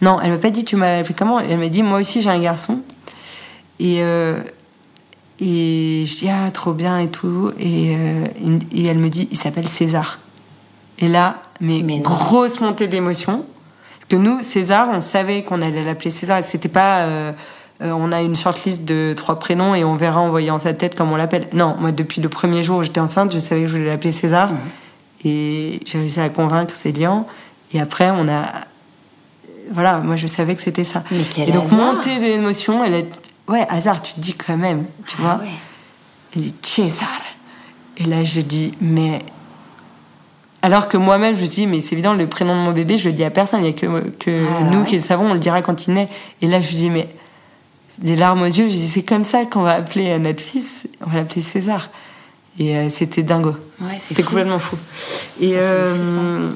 Non, elle m'a pas dit tu m'as appelé comment, elle m'a dit Moi aussi j'ai un garçon. Et, et je dis ah trop bien et tout et, euh, et elle me dit il s'appelle César. Et là mais, Mais grosse montée d'émotion parce que nous César on savait qu'on allait l'appeler César c'était pas euh, euh, on a une shortlist de trois prénoms et on verra en voyant sa tête comme on l'appelle. Non moi depuis le premier jour où j'étais enceinte je savais que je voulais l'appeler César. Et j'ai réussi à convaincre Célian. Et après, on a. Voilà, moi je savais que c'était ça. Mais quel et donc, hasard. montée d'émotions, elle est. Ouais, hasard, tu te dis quand même, tu vois. Ah ouais. Elle dit César. Et là, je dis, mais. Alors que moi-même, je dis, mais c'est évident, le prénom de mon bébé, je le dis à personne. Il n'y a que, que Ah, nous ouais. qui le savons, on le dira quand il naît. Et là, je dis, mais. Les larmes aux yeux, je dis, c'est comme ça qu'on va appeler euh, notre fils. On va l'appeler César. Et euh, c'était dingo. Ouais, C'était complètement fou. Et, des euh,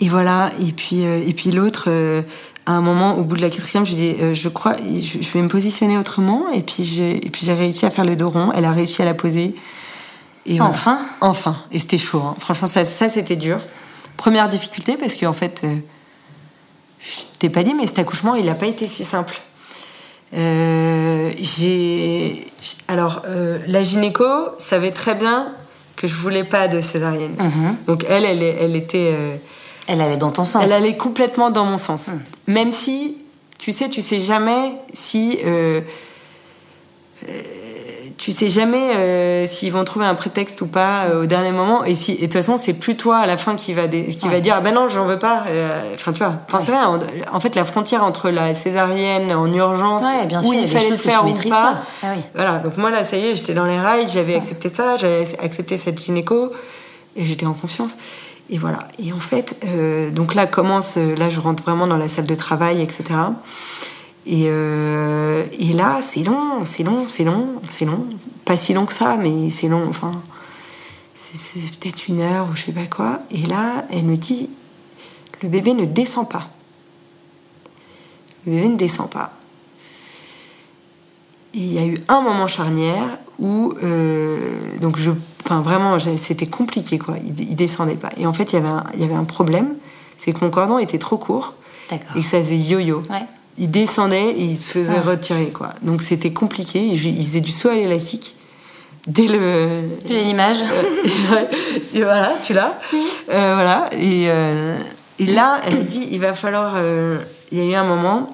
et voilà. Et puis, euh, et puis l'autre, à un moment, au bout de la quatrième, je dis, euh, je crois, je, je vais me positionner autrement. Et puis, j'ai, et puis j'ai réussi à faire le dos rond. Elle a réussi à la poser. Et voilà. Enfin Enfin. Et c'était chaud. hein. Franchement, ça, ça c'était dur. Première difficulté parce qu'en fait, euh, je t'ai pas dit, mais cet accouchement, il n'a pas été si simple. Euh, j'ai alors euh, la gynéco savait très bien que je voulais pas de césarienne. Mhm. Donc elle, elle, elle était, euh, Elle allait dans ton sens. elle allait complètement dans mon sens. Même si, tu sais, tu sais jamais si, euh, euh, tu sais jamais euh, s'ils vont trouver un prétexte ou pas euh, au dernier moment. Et si, et de toute façon, c'est plus toi à la fin qui va, dé- qui va dire, ah ben non, j'en veux pas. Euh, Enfin, tu vois. En, en fait, la frontière entre la césarienne en urgence Ouais, bien où sûr, il a il fallait le faire ou pas. pas. Ah oui. Voilà. Donc moi là, ça y est, j'étais dans les rails, j'avais accepté ça, j'avais accepté cette gynéco et j'étais en confiance. Et voilà. Et en fait, euh, donc là commence, euh, là je rentre vraiment dans la salle de travail, etc. Et, euh, et là, c'est long, c'est long, c'est long, c'est long. Pas si long que ça, mais c'est long. Enfin, c'est peut-être une heure ou je sais pas quoi. Et là, elle me dit, le bébé ne descend pas. Le bébé ne descend pas. Et il y a eu un moment charnière où, euh, donc je, enfin vraiment, c'était compliqué quoi. Il, il descendait pas. Et en fait, il y avait un, il y avait un problème, c'est que mon cordon était trop court D'accord. et que ça faisait yo-yo. Ouais. Il descendait et il se faisait Ah. retirer quoi. Donc c'était compliqué. Je- il faisait du saut à l'élastique dès le. J'ai l'image. [LAUGHS] et voilà, tu l'as. Euh, voilà. Et, euh, et là, elle a dit, il va falloir. il y a eu un moment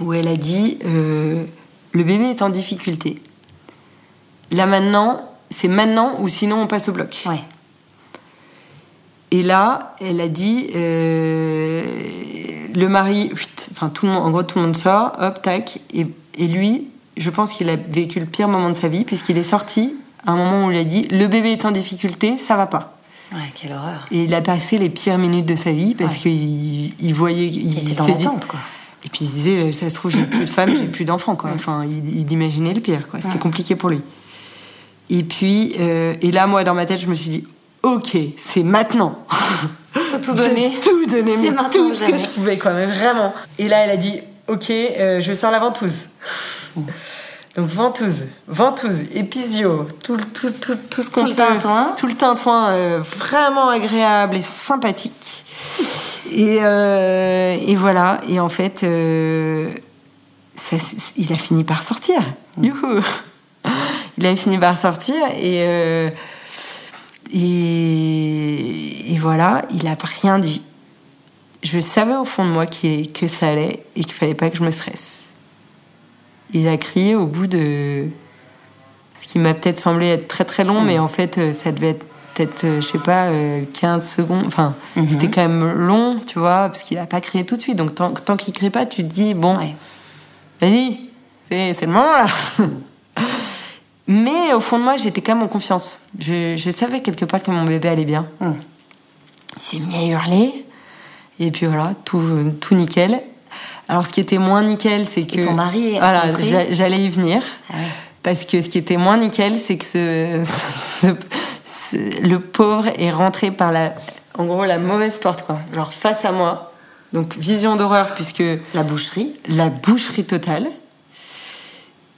où elle a dit, le bébé est en difficulté. Là maintenant, c'est maintenant ou sinon on passe au bloc. Ouais. Et là, elle a dit, euh, le mari, enfin tout le monde, en gros tout le monde sort, hop, tac, et, et lui, je pense qu'il a vécu le pire moment de sa vie puisqu'il est sorti à un moment où il a dit, le bébé est en difficulté, ça va pas. Ouais, quelle horreur. Et il a passé les pires minutes de sa vie parce Ouais. qu'il il voyait, il, Il était dans s'est dit- l'attente, quoi. Et puis il se disait, euh, ça se trouve, j'ai plus de femme, j'ai plus d'enfants, quoi. Enfin, il, il imaginait le pire, quoi. C'était Ouais. compliqué pour lui. Et puis, euh, et là, moi, dans ma tête, je me suis dit, ok, c'est maintenant. Faut tout [LAUGHS] donner. tout donné, C'est maintenant tout ou ce que je pouvais, quoi, mais vraiment. Et là, elle a dit, ok, euh, je sors la ventouse. Donc ventouse, ventouse, épisio, tout, le- tout, tout, tout ce qu'on Tout le peut- tintouin. tout le tintouin, euh, vraiment agréable et sympathique. Et, euh, et voilà. Et en fait, euh, ça, il a fini par sortir. Youhou [LAUGHS] Il a fini par sortir et, euh, et, et voilà, il a rien dit. Je savais au fond de moi qu'il- que ça allait et qu'il fallait pas que je me stresse. Il a crié au bout de ce qui m'a peut-être semblé être très très long, mais en fait, ça devait être peut-être, euh, je sais pas, euh, 15 secondes. Enfin, Mhm. c'était quand même long, tu vois, parce qu'il a pas crié tout de suite. Donc, tant, tant qu'il crie pas, tu te dis, bon, Ouais. vas-y, c'est le moment là. [LAUGHS] Mais au fond de moi, j'étais quand même en confiance. Je, je savais quelque part que mon bébé allait bien. Mm. Il s'est mis à hurler. Et puis voilà, tout, tout nickel. Alors, ce qui était moins nickel, c'est que. ton mari est Voilà, j'allais y venir. Ah ouais. Parce que ce qui était moins nickel, c'est que ce- [LAUGHS] le pauvre est rentré par la, en gros, la mauvaise porte, quoi. Genre face à moi. Donc, vision d'horreur, puisque La boucherie. la boucherie totale.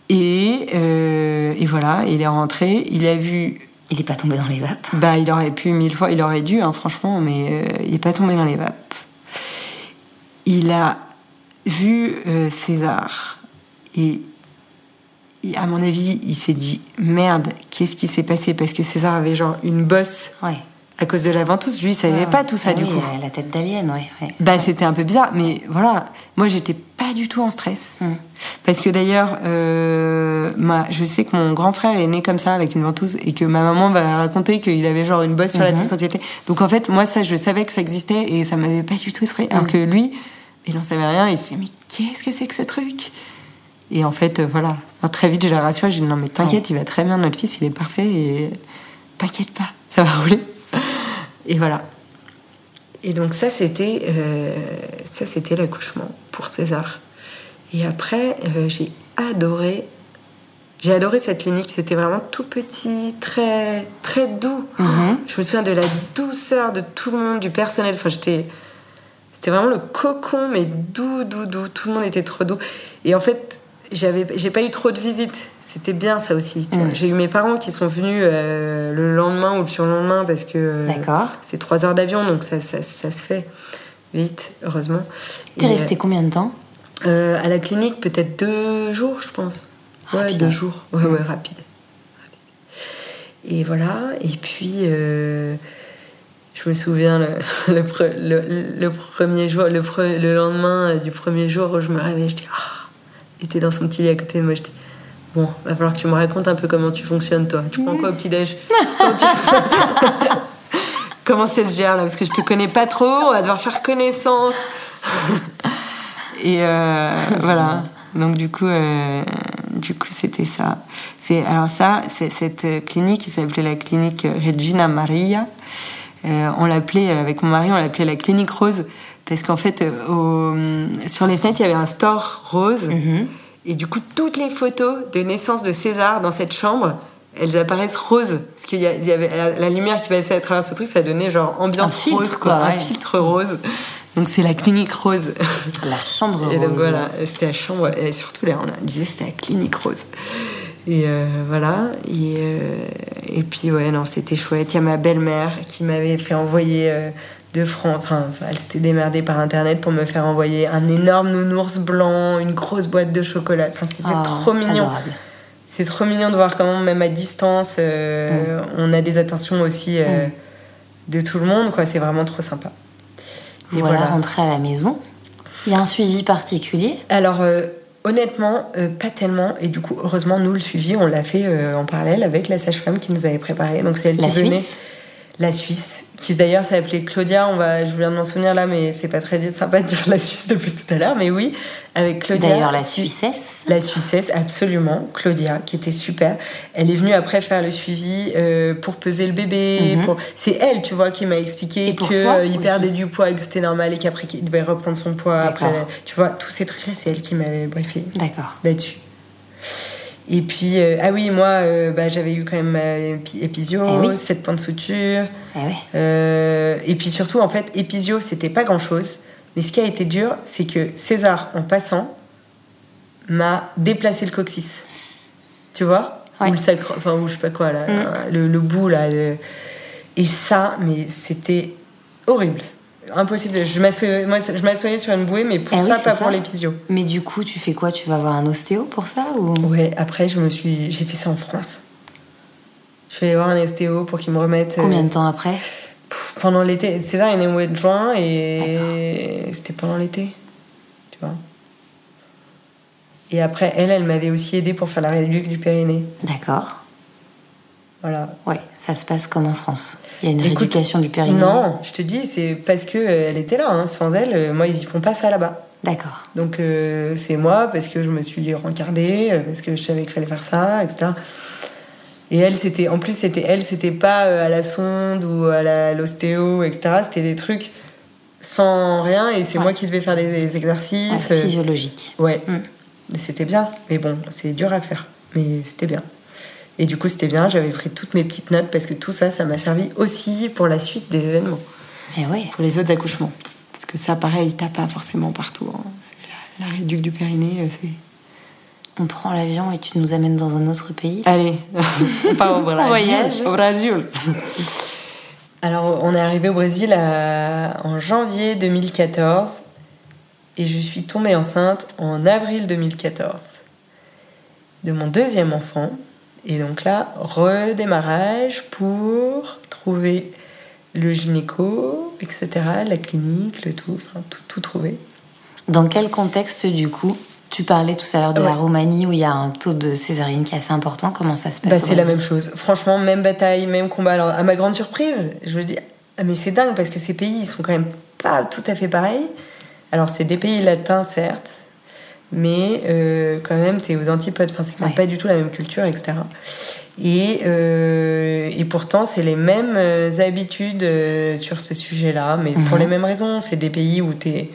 Et, euh, et voilà, il est rentré, il a vu, Il n'est pas tombé dans les vapes. bah il aurait pu mille fois, il aurait dû, hein, franchement, mais euh, il n'est pas tombé dans les vapes. Il a vu euh, César et, à mon avis, il s'est dit merde, qu'est-ce qui s'est passé? Parce que César avait genre une bosse Ouais. à cause de la ventouse. Lui, il savait pas tout ça Ah du oui, coup. La tête d'alien, ouais. ouais. Bah, c'était un peu bizarre, mais voilà, moi j'étais pas du tout en stress. Hmm. Parce que d'ailleurs, euh, ma, je sais que mon grand frère est né comme ça, avec une ventouse, et que ma maman va raconter qu'il avait genre une bosse sur la tête quand il était. Donc en fait, moi ça, je savais que ça existait et ça m'avait pas du tout effrayé. Alors que lui, il en savait rien, il se dit, mais qu'est-ce que c'est que ce truc? Et en fait, euh, voilà. Enfin, très vite, je la rassure, je dis, non mais t'inquiète, il va très bien, notre fils, il est parfait, et t'inquiète pas, ça va rouler. Et voilà. Et donc ça c'était euh, ça c'était l'accouchement pour César. Et après euh, j'ai adoré j'ai adoré cette clinique, c'était vraiment tout petit, très très doux. Je me souviens de la douceur de tout le monde, du personnel. Enfin j'étais c'était vraiment le cocon mais doux doux doux, tout le monde était trop doux. Et en fait, j'avais j'ai pas eu trop de visites. C'était bien ça aussi. vois. J'ai eu mes parents qui sont venus euh, le lendemain ou le surlendemain parce que euh, c'est trois heures d'avion, donc ça, ça, ça se fait vite, heureusement. T'es resté combien de temps? euh, À la clinique, peut-être deux jours, je pense. Ouais, Rapide, deux hein. jours. Ouais, ouais, rapide. Et voilà. Et puis, euh, je me souviens le, [LAUGHS] le, pre- le- le premier jour, le, pre- le lendemain euh, du premier jour où je me réveille, je dis Ah était dans son petit lit à côté de moi. Je dis Bon, va falloir que tu me racontes un peu comment tu fonctionnes, toi. Tu prends quoi au petit-déj Comment tu- [LAUGHS] Comment ça se gère là Parce que je te connais pas trop, on va devoir faire connaissance. [LAUGHS] Et euh, [LAUGHS] voilà. Donc du coup, euh, du coup, c'était ça. C'est alors ça, c'est cette euh, clinique qui s'appelait la clinique Regina Maria. Euh, on l'appelait avec mon mari, on l'appelait la clinique rose parce qu'en fait, euh, au- sur les fenêtres, il y avait un store rose. Et du coup, toutes les photos de naissance de César dans cette chambre, elles apparaissent roses. Parce qu'il y, avait la, la lumière qui passait à travers ce truc, ça donnait genre ambiance filtre, rose, quoi, quoi, un filtre rose. Donc c'est la clinique rose. La chambre Et donc rose. voilà, c'était la chambre, et surtout là, on disait c'était la clinique rose. Et euh, voilà, et, euh, et puis ouais, non, c'était chouette. Il y a ma belle-mère qui m'avait fait envoyer euh, deux francs, enfin, elle s'était démerdée par internet pour me faire envoyer un énorme nounours blanc, une grosse boîte de chocolat. Enfin, c'était Oh, trop mignon. C'est trop mignon de voir comment, même à distance, euh, on a des attentions aussi euh, de tout le monde, quoi. C'est vraiment trop sympa. Et Voilà, voilà. rentré à la maison. Il y a un suivi particulier? Alors, euh, honnêtement, pas tellement. Et du coup, heureusement, nous, le suivi, on l'a fait en parallèle avec la sage-femme qui nous avait préparé. Donc, c'est elle La qui venait. La Suisse, qui d'ailleurs s'appelait Claudia. On va, je viens de m'en souvenir là, mais c'est pas très sympa de dire la Suisse depuis tout à l'heure. Mais oui, avec Claudia. D'ailleurs, la Suissesse. La Suissesse, absolument. Claudia, qui était super. Elle est venue après faire le suivi euh, pour peser le bébé. Mhm. pour... C'est elle, tu vois, qui m'a expliqué qu'il perdait du poids et que c'était normal et qu'après qu'il devait reprendre son poids. Après, tu vois, tous ces trucs-là, c'est elle qui m'avait briefé D'accord. là-dessus. Et puis, euh, ah oui, moi, euh, bah, j'avais eu quand même épi- épisio, Eh oui. 7 points de suture. Eh. Euh, et puis surtout, en fait, épisio, c'était pas grand-chose. Mais ce qui a été dur, c'est que César, en passant, m'a déplacé le coccyx. Tu vois? Ouais. Ou le sacre, enfin, ou je sais pas quoi, là, Mm. le, le bout, là. le- Et ça, mais c'était horrible. Impossible. Je m'assoyais, sur une bouée, mais pour Eh ça, c'est pas ça. pour l'épisio. Mais du coup, tu fais quoi? Tu vas voir un ostéo pour ça ou? Ouais, après, je me suis, j'ai fait ça en France. Je suis allée voir un ostéo pour qu'il me remette. euh, Combien de temps après? Pendant l'été. César est né au mois de juin et c'était pendant l'été. Tu vois. Et après, elle, elle m'avait aussi aidé pour faire la réduction du périnée. D'accord. Voilà. Ouais, ça se passe comme en France. Il y a une Écoute, rééducation du périnée. Non, je te dis, c'est parce que euh, elle était là. hein. Sans elle, euh, moi, ils y font pas ça là-bas. D'accord. Donc euh, c'est moi parce que je me suis rencardée, parce que je savais qu'il fallait faire ça, etc. Et elle, c'était, en plus, c'était elle, c'était pas à la sonde ou à l'ostéo, etc. C'était des trucs sans rien et c'est Ouais. moi qui devais faire les exercices. Euh, physiologique. ouais, Mm. C'était bien. Mais bon, c'est dur à faire, mais c'était bien. Et du coup, c'était bien. J'avais pris toutes mes petites notes parce que tout ça, ça m'a servi aussi pour la suite des événements Eh pour les autres accouchements. Parce que ça, pareil, t'as pas forcément partout. hein. La, la réduction du périnée, euh, c'est. On prend l'avion et tu nous amènes dans un autre pays. Allez, [LAUGHS] on part au [LAUGHS] Brésil. Voyage. Au Brésil. Alors, on est arrivé au Brésil à- en janvier 2014 et je suis tombée enceinte en avril 2014 de mon deuxième enfant. Et donc là, redémarrage pour trouver le gynéco, etc., la clinique, le tout, enfin, tout, tout trouvé. Dans quel contexte, du coup tu parlais tout à l'heure de la Roumanie où il y a un taux de césarienne qui est assez important. Comment ça se passe bah, C'est la même chose. Franchement, même bataille, même combat. Alors, à ma grande surprise, je me dis, ah, mais c'est dingue parce que ces pays, ils sont quand même pas tout à fait pareils. Alors, c'est des pays latins, certes, mais euh, quand même, tu es aux antipodes. Enfin, c'est quand même pas du tout la même culture, etc. Et, euh, et pourtant, c'est les mêmes euh, habitudes sur ce sujet-là, mais pour mhm. les mêmes raisons. C'est des pays où tu es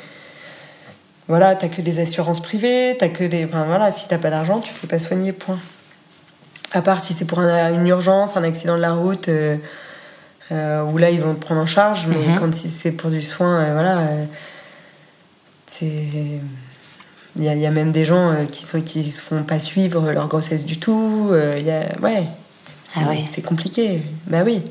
voilà, t'as que des assurances privées, t'as que des. Enfin voilà, si t'as pas d'argent, tu peux pas soigner, point. À part si c'est pour une urgence, un accident de la route, euh, euh, où là ils vont te prendre en charge, mais mhm. quand c'est pour du soin, euh, voilà, c'est. Il y, y, a même des gens qui sont qui se font pas suivre leur grossesse du tout. Il y a, ouais, ah c'est compliqué. Bah oui.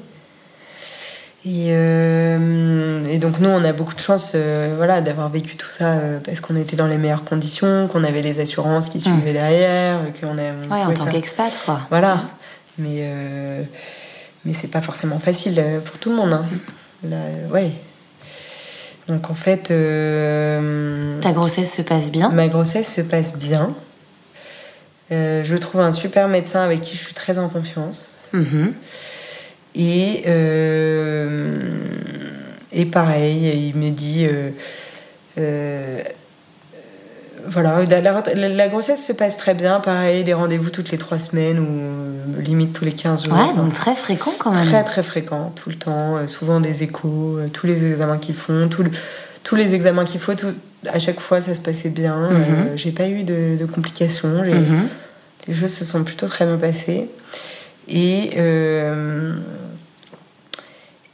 Et, euh, et, donc nous, on a beaucoup de chance euh, voilà, d'avoir vécu tout ça euh, parce qu'on était dans les meilleures conditions, qu'on avait les assurances qui suivaient mmh. derrière, qu'on a... Ouais, en tant qu'expat, quoi. Voilà. Mais, mais c'est pas forcément facile pour tout le monde. Hein. Là, ouais. Donc en fait... Ta grossesse se passe bien? Ma grossesse se passe bien. je trouve un super médecin avec qui je suis très en confiance. Mmh. Et, euh, et pareil, il me dit. Euh, euh, voilà, la, grossesse se passe très bien, pareil, des rendez-vous toutes les trois semaines ou limite tous les 15 jours. Ouais, donc très fréquent quand même. Très très fréquent, tout le temps, souvent des échos, tous les examens qu'ils font, tous les examens qu'il faut, à chaque fois ça se passait bien, mhm. j'ai pas eu de, complications, les, mhm. les, choses se sont plutôt très bien passées. Et,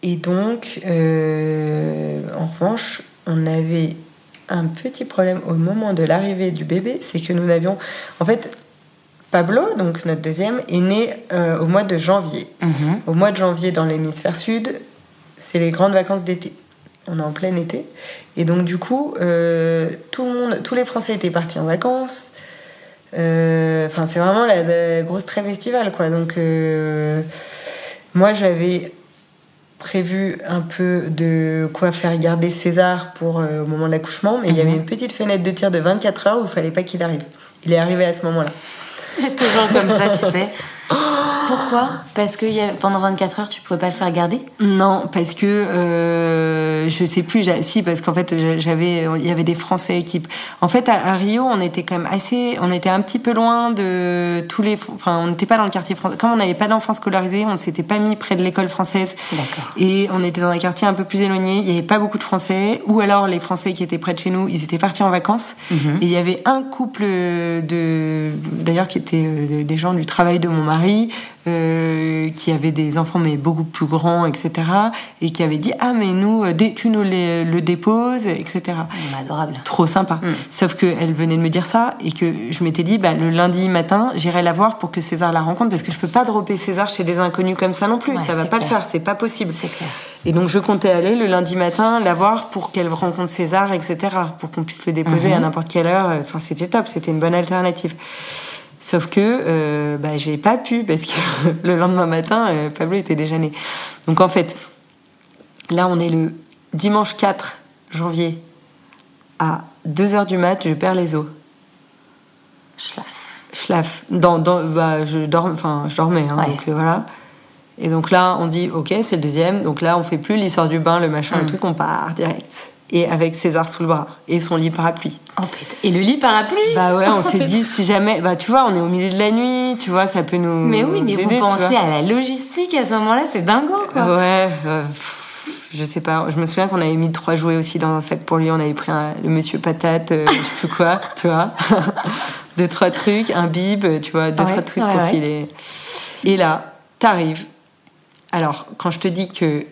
et donc, euh, en revanche, on avait un petit problème au moment de l'arrivée du bébé, c'est que nous n'avions... En fait, Pablo, donc notre deuxième, est né euh, au mois de janvier. Mhm. Au mois de janvier, dans l'hémisphère sud, c'est les grandes vacances d'été. On est en plein été. Et donc, du coup, euh, tout le monde, tous les Français étaient partis en vacances. Enfin, c'est vraiment la, la, grosse trêve estivale, quoi. Donc, moi, j'avais prévu un peu de quoi faire garder César pour euh, au moment de l'accouchement, mais il y avait mhm. une petite fenêtre de tir de 24 heures où il fallait pas qu'il arrive. Il est arrivé à ce moment-là. C'est [LAUGHS] toujours comme ça, tu sais. Pourquoi? Parce que pendant 24 heures, tu pouvais pas le faire garder? Non, parce que euh, je sais plus. Si, parce qu'en fait, j'avais, il y avait des Français qui. En fait, à, Rio, on était quand même assez, on était un petit peu loin de tous les. Enfin, on n'était pas dans le quartier français. Comme on n'avait pas d'enfants scolarisés, on s'était pas mis près de l'école française. D'accord. Et on était dans un quartier un peu plus éloigné. Il y avait pas beaucoup de Français. Ou alors les Français qui étaient près de chez nous, ils étaient partis en vacances. Mhm. Et il y avait un couple de, d'ailleurs, qui étaient euh, des gens du travail de mon mari euh, qui avait des enfants mais beaucoup plus grands, etc. Et qui avait dit ah mais nous euh, tu nous les, le déposes, etc. Adorable. Trop sympa. Mm. Sauf que elle venait de me dire ça et que je m'étais dit bah le lundi matin j'irai la voir pour que César la rencontre parce que je peux pas dropper César chez des inconnus comme ça non plus. ça va pas le faire, c'est pas possible. C'est clair. Et donc je comptais aller le lundi matin la voir pour qu'elle rencontre César, etc. Pour qu'on puisse le déposer à mhm. n'importe quelle heure. Enfin c'était top, c'était une bonne alternative. Sauf que euh, bah, j'ai pas pu parce que [LAUGHS] le lendemain matin, euh, Pablo était déjà né. Donc en fait, là on est le dimanche 4 janvier à 2h du mat, je perds les os. Schlaf. Schlaf. Dans, dans, bah, je, enfin, je dormais, hein, donc euh, voilà. Et donc là, on dit, ok, c'est le deuxième. Donc là, on fait plus l'histoire du bain, le machin, le mm. truc, on part direct et avec César sous le bras et son lit parapluie. Oh Et le lit parapluie Bah ouais, on s'est [LAUGHS] dit si jamais, bah tu vois, on est au milieu de la nuit, tu vois, ça peut nous. Mais oui, mais vous pensez à la logistique à ce moment-là, c'est dingo quoi. Ouais. Euh, je sais pas, je me souviens qu'on avait mis trois jouets aussi dans un sac pour lui. On avait pris le monsieur patate, euh, je sais plus quoi, [LAUGHS] tu vois. [LAUGHS] deux, trois trucs, un bib, tu vois, deux, trois trucs pour filer. Et là, t'arrives. Alors, quand je te dis que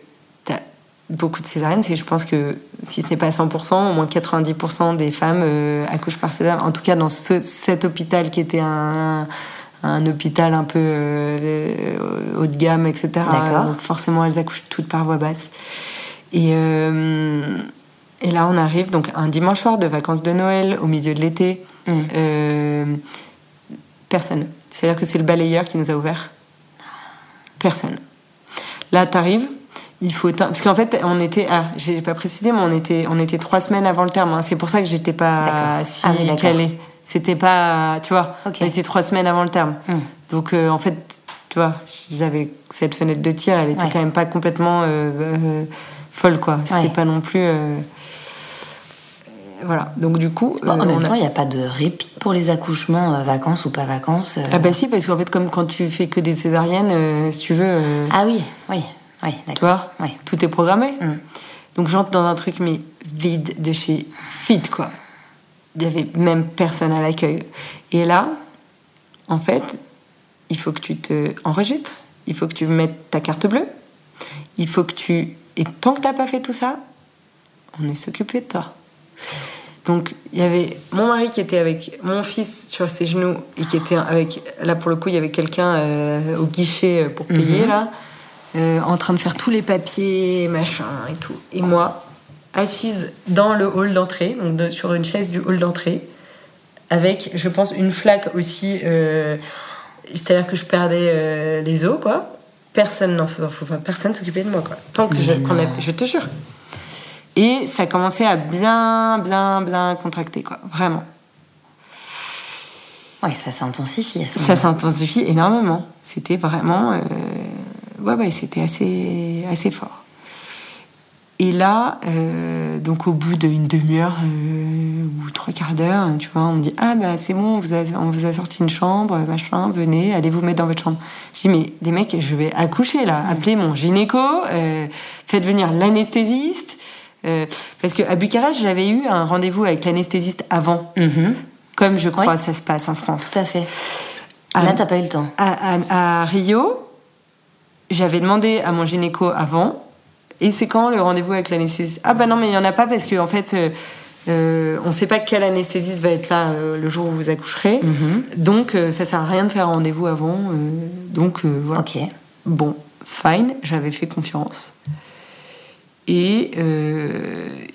beaucoup de césariennes, c'est je pense que si ce n'est pas 100%, au moins 90% des femmes euh, accouchent par césarienne. En tout cas, dans cet hôpital qui était un, un hôpital un peu euh, haut de gamme, etc. Donc forcément, elles accouchent toutes par voie basse. Et, euh, et là, on arrive donc un dimanche soir de vacances de Noël, au milieu de l'été. Mm. personne. C'est-à-dire que c'est le balayeur qui nous a ouvert. Personne. Là, t'arrives il faut parce qu'en fait on était ah j'ai pas précisé mais on était on était trois semaines avant le terme hein. c'est pour ça que j'étais pas si ah calée. C'était pas tu vois on était trois semaines avant le terme. Hmm. donc euh, en fait tu vois j'avais cette fenêtre de tir elle était quand même pas complètement euh, euh, folle quoi. C'était pas non plus voilà. Donc du coup en même temps il n'y a pas de répit pour les accouchements vacances ou pas vacances ah bah si parce qu'en fait comme quand tu fais que des césariennes si tu veux ah oui oui oui, tu vois Tout est programmé. Mm. Donc j'entre dans un truc, mais vide de chez vide, quoi. Il y avait même personne à l'accueil. Et là, en fait, il faut que tu te enregistres, il faut que tu mettes ta carte bleue, il faut que tu... Et tant que t'as pas fait tout ça, on est s'occuper de toi. Donc il y avait mon mari qui était avec mon fils sur ses genoux et qui était avec... Là pour le coup, il y avait quelqu'un euh, au guichet pour payer, mhm. là. Euh, en train de faire tous les papiers, machin et tout. Et moi, assise dans le hall d'entrée, donc sur une chaise du hall d'entrée, avec, je pense, une flaque aussi. Euh, c'est-à-dire que je perdais euh, les os, quoi. Personne n'en enfin, personne s'occupait de moi, quoi. Tant que je, je te jure. Et ça commençait à bien, bien, bien contracter, quoi. Vraiment. Oui, ça s'intensifie. Ça s'intensifie énormément. C'était vraiment ouais, ouais, c'était assez, assez fort. Et là, euh, donc au bout d'une demi-heure euh, ou trois quarts d'heure, tu vois, on me dit ah bah c'est bon, on vous, a, on vous a sorti une chambre, machin, venez, allez vous mettre dans votre chambre. Je dis mais les mecs, je vais accoucher là, appelez mon gynéco, euh, faites venir l'anesthésiste, parce que à Bucarest j'avais eu un rendez-vous avec l'anesthésiste avant, mm-hmm. comme je crois ça se passe en France. Tout à fait. là t'as pas eu le temps. à, à Rio, j'avais demandé à mon gynéco avant, et c'est quand le rendez-vous avec l'anesthésiste? Ah bah non, mais il n'y en a pas parce qu'en en fait, euh, euh, on ne sait pas quel anesthésiste va être là euh, le jour où vous accoucherez. Mhm. Donc ça sert à rien de faire un rendez-vous avant. donc voilà. Ok. Bon, fine, j'avais fait confiance. Et,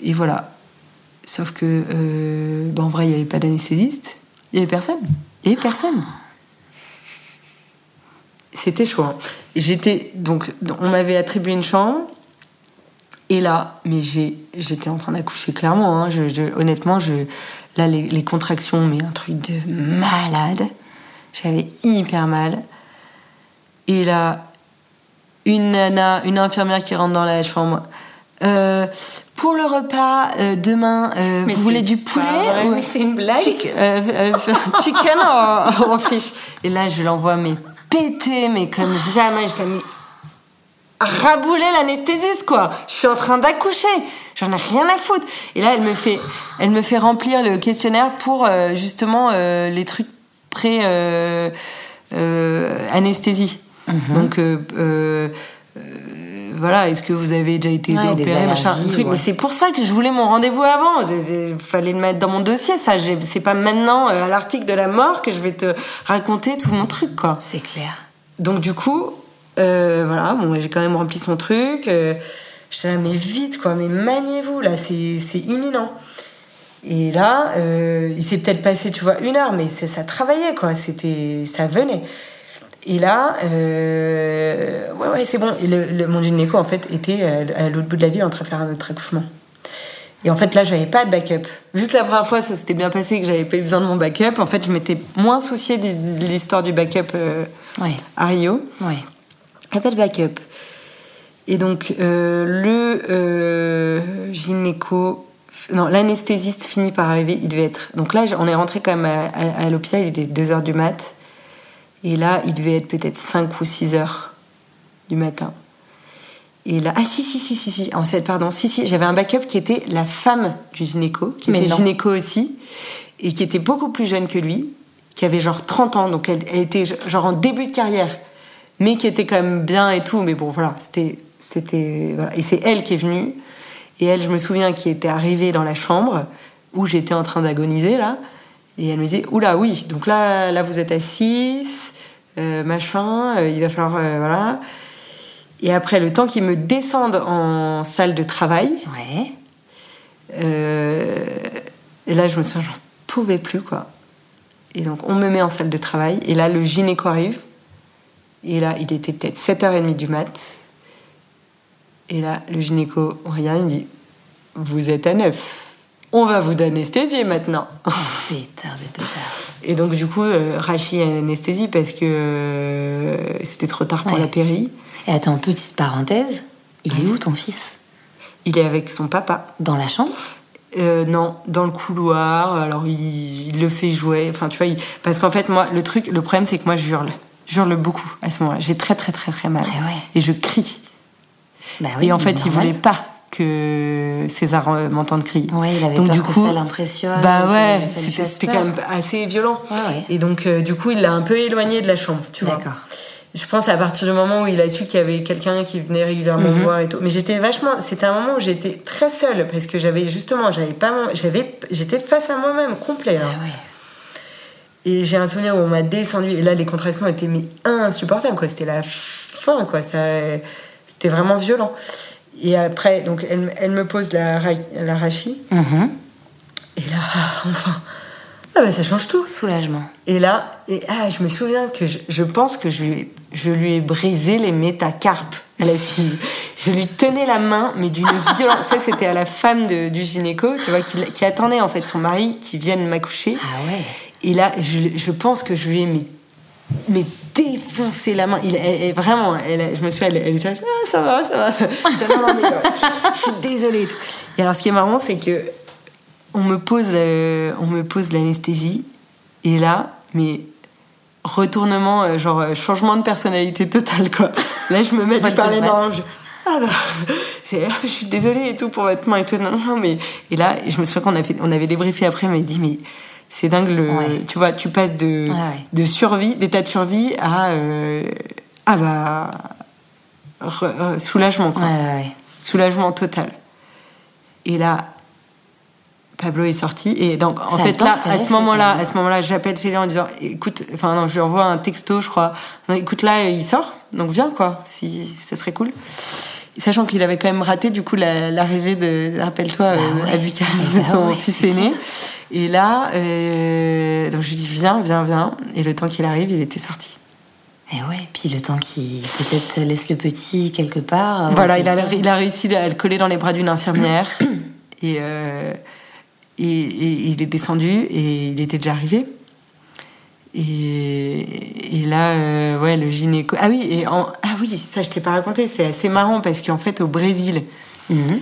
et voilà. Sauf que, bah, en vrai, il n'y avait pas d'anesthésiste. Il n'y avait personne. Il n'y avait personne. C'était chaud. Hein. J'étais donc, on m'avait attribué une chambre. Et là, mais j'étais en train d'accoucher clairement. Hein. Je, honnêtement, je, là, les, contractions, mais un truc de malade. J'avais hyper mal. Et là, une nana, une infirmière qui rentre dans la chambre. Euh, pour le repas euh, demain, euh, vous voulez du poulet C'est une blague. [LAUGHS] Chicken, ou, fish Et là, je l'envoie mais pété, mais comme jamais. J'ai mis rabouler l'anesthésiste, quoi. Je suis en train d'accoucher. J'en ai rien à foutre. Et là, elle me fait, elle me fait remplir le questionnaire pour euh, justement euh, les trucs pré-anesthésie. Euh, mhm. Donc, voilà, est-ce que vous avez déjà été opéré, machin, truc. Mais c'est pour ça que je voulais mon rendez-vous avant. Il fallait le mettre dans mon dossier, ça. C'est pas maintenant, à l'article de la mort, que je vais te raconter tout mon truc, quoi. C'est clair. Donc, du coup, euh, voilà, bon, j'ai quand même rempli son truc. Euh, J'étais là, mais vite, quoi, mais maniez-vous, là, c'est imminent. Et là, euh, il s'est peut-être passé, tu vois, une heure, mais ça travaillait, quoi, c'était, ça venait. Et là, euh, ouais, ouais, c'est bon. Et le, mon gynéco, en fait, était à l'autre bout de la ville en train de faire un autre accouchement. Et en fait, là, j'avais pas de backup. Vu que la première fois, ça s'était bien passé et que j'avais pas eu besoin de mon backup, en fait, je m'étais moins souciée de l'histoire du backup à Rio. Ouais pas de backup. Et donc, euh, le euh, gynéco, non, l'anesthésiste finit par arriver, il devait être. Donc là, on est rentré quand même à, l'hôpital, il était 2h du mat. Et là, il devait être peut-être 5 ou 6 heures du matin. Et là, ah si, si, si, si, si, en fait, pardon, si, si, j'avais un backup qui était la femme du gynéco, qui était gynéco aussi, et qui était beaucoup plus jeune que lui, qui avait genre 30 ans, donc elle était genre en début de carrière mais qui était quand même bien et tout. Mais bon, voilà, c'était. c'était voilà. Et c'est elle qui est venue. Et elle, je me souviens, qui était arrivée dans la chambre où j'étais en train d'agoniser, là. Et elle me disait Oula, oui, donc là, là vous êtes à 6, euh, machin, euh, il va falloir. Euh, voilà. Et après, le temps qu'ils me descendent en salle de travail. Ouais. et là, je me souviens, j'en pouvais plus, quoi. Et donc, on me met en salle de travail. Et là, le gynéco arrive. Et là, il était peut-être 7h30 du mat. Et là, le gynéco regarde, il dit Vous êtes à neuf. On va vous anesthésier maintenant. Pétard des pétards. Et donc, du coup, euh, Rachi a anesthésie parce que euh, c'était trop tard pour Ouais. la péri. Et attends, petite parenthèse, il est où ton fils? Il est avec son papa. Dans la chambre? Euh, non, dans le couloir. Alors, il, il le fait jouer. Enfin, tu vois, il- parce qu'en fait, moi, le truc, le problème, c'est que moi, je hurle. Je hurle beaucoup à ce moment-là. J'ai très, très, très, très mal. Ah ouais. Et je crie. Bah oui, et en fait, il normal. voulait pas que César euh, m'entende crier. Ouais, il avait Donc, peur du que coup, ça l'impressionne. Bah que ouais, c'était quand même assez violent. Ouais, ouais. Et donc, euh, du coup, il l'a un peu éloigné de la chambre, tu vois. D'accord. Je pense à partir du moment où il a su qu'il y avait quelqu'un qui venait régulièrement Mhm. me voir et tout. Mais j'étais vachement. C'était un moment où j'étais très seule parce que j'avais justement, j'avais pas, j'avais, j'étais face à moi-même complet. Ah hein. ouais. Et j'ai un souvenir où on m'a descendu et là les contractions étaient mais insupportables quoi. C'était la fin quoi. Ça, c'était vraiment violent. Et après, donc elle, elle me pose la, la rachie Mhm. et là, [LAUGHS] enfin, ah bah ça change tout. Soulagement. Et là, et, ah, je me souviens que je, je pense que je lui, ai- je lui ai brisé les métacarpes à la fille. Je lui tenais la main, mais d'une [LAUGHS] violence. Ça, c'était à la femme de- du gynéco, tu vois, qui, qui attendait en fait son mari qui vienne m'accoucher. Ah ouais. Et là, je, je pense que je lui ai mais, mais défoncé la main. Il, elle, elle- vraiment, elle, je me souviens, elle, elle était là, ah, ça va, ça va. Non, non, mais, euh, je suis désolée. et tout. Et alors, ce qui est marrant, c'est que on me pose, euh, on me pose l'anesthésie, et là, mais retournement, euh, genre euh, changement de personnalité totale, quoi. Là, je me mets à lui parler je- Ah bah, c'est- je suis désolée et tout pour votre main et tout. Non, non, mais. Et là, je me souviens qu'on avait, on avait débriefé après, mais dit, mais c'est dingue, le, Ouais. tu vois, tu passes de, Ouais, de survie, d'état de survie à. euh, ah bah. re- soulagement, quoi. Soulagement total. Et là, Pablo est sorti. Et donc, en fait, là, à ce moment-là, à ce moment-là, j'appelle Célia en disant, écoute, enfin non, je lui envoie un texto, je crois. Écoute, là, il sort, donc viens, quoi, si ça serait cool. Sachant qu'il avait quand même raté, du coup, la- l'arrivée de, rappelle-toi, euh, Bah ouais. à Bucarest de [LAUGHS] Bah son ouais, fils aîné. Et là, euh, donc je lui dis, viens, viens, viens. Et le temps qu'il arrive, il était sorti. Et ouais, puis le temps qu'il peut-être laisse le petit quelque part. euh, Voilà, il a, quelque- il a réussi à le coller dans les bras d'une infirmière. [CLEARS THROAT] et, euh, et, et il est descendu et il était déjà arrivé. Et, et là, euh, ouais, le gynéco. Ah oui, et en- ah oui, ça je t'ai pas raconté, c'est assez marrant parce qu'en fait, au Brésil, Mhm.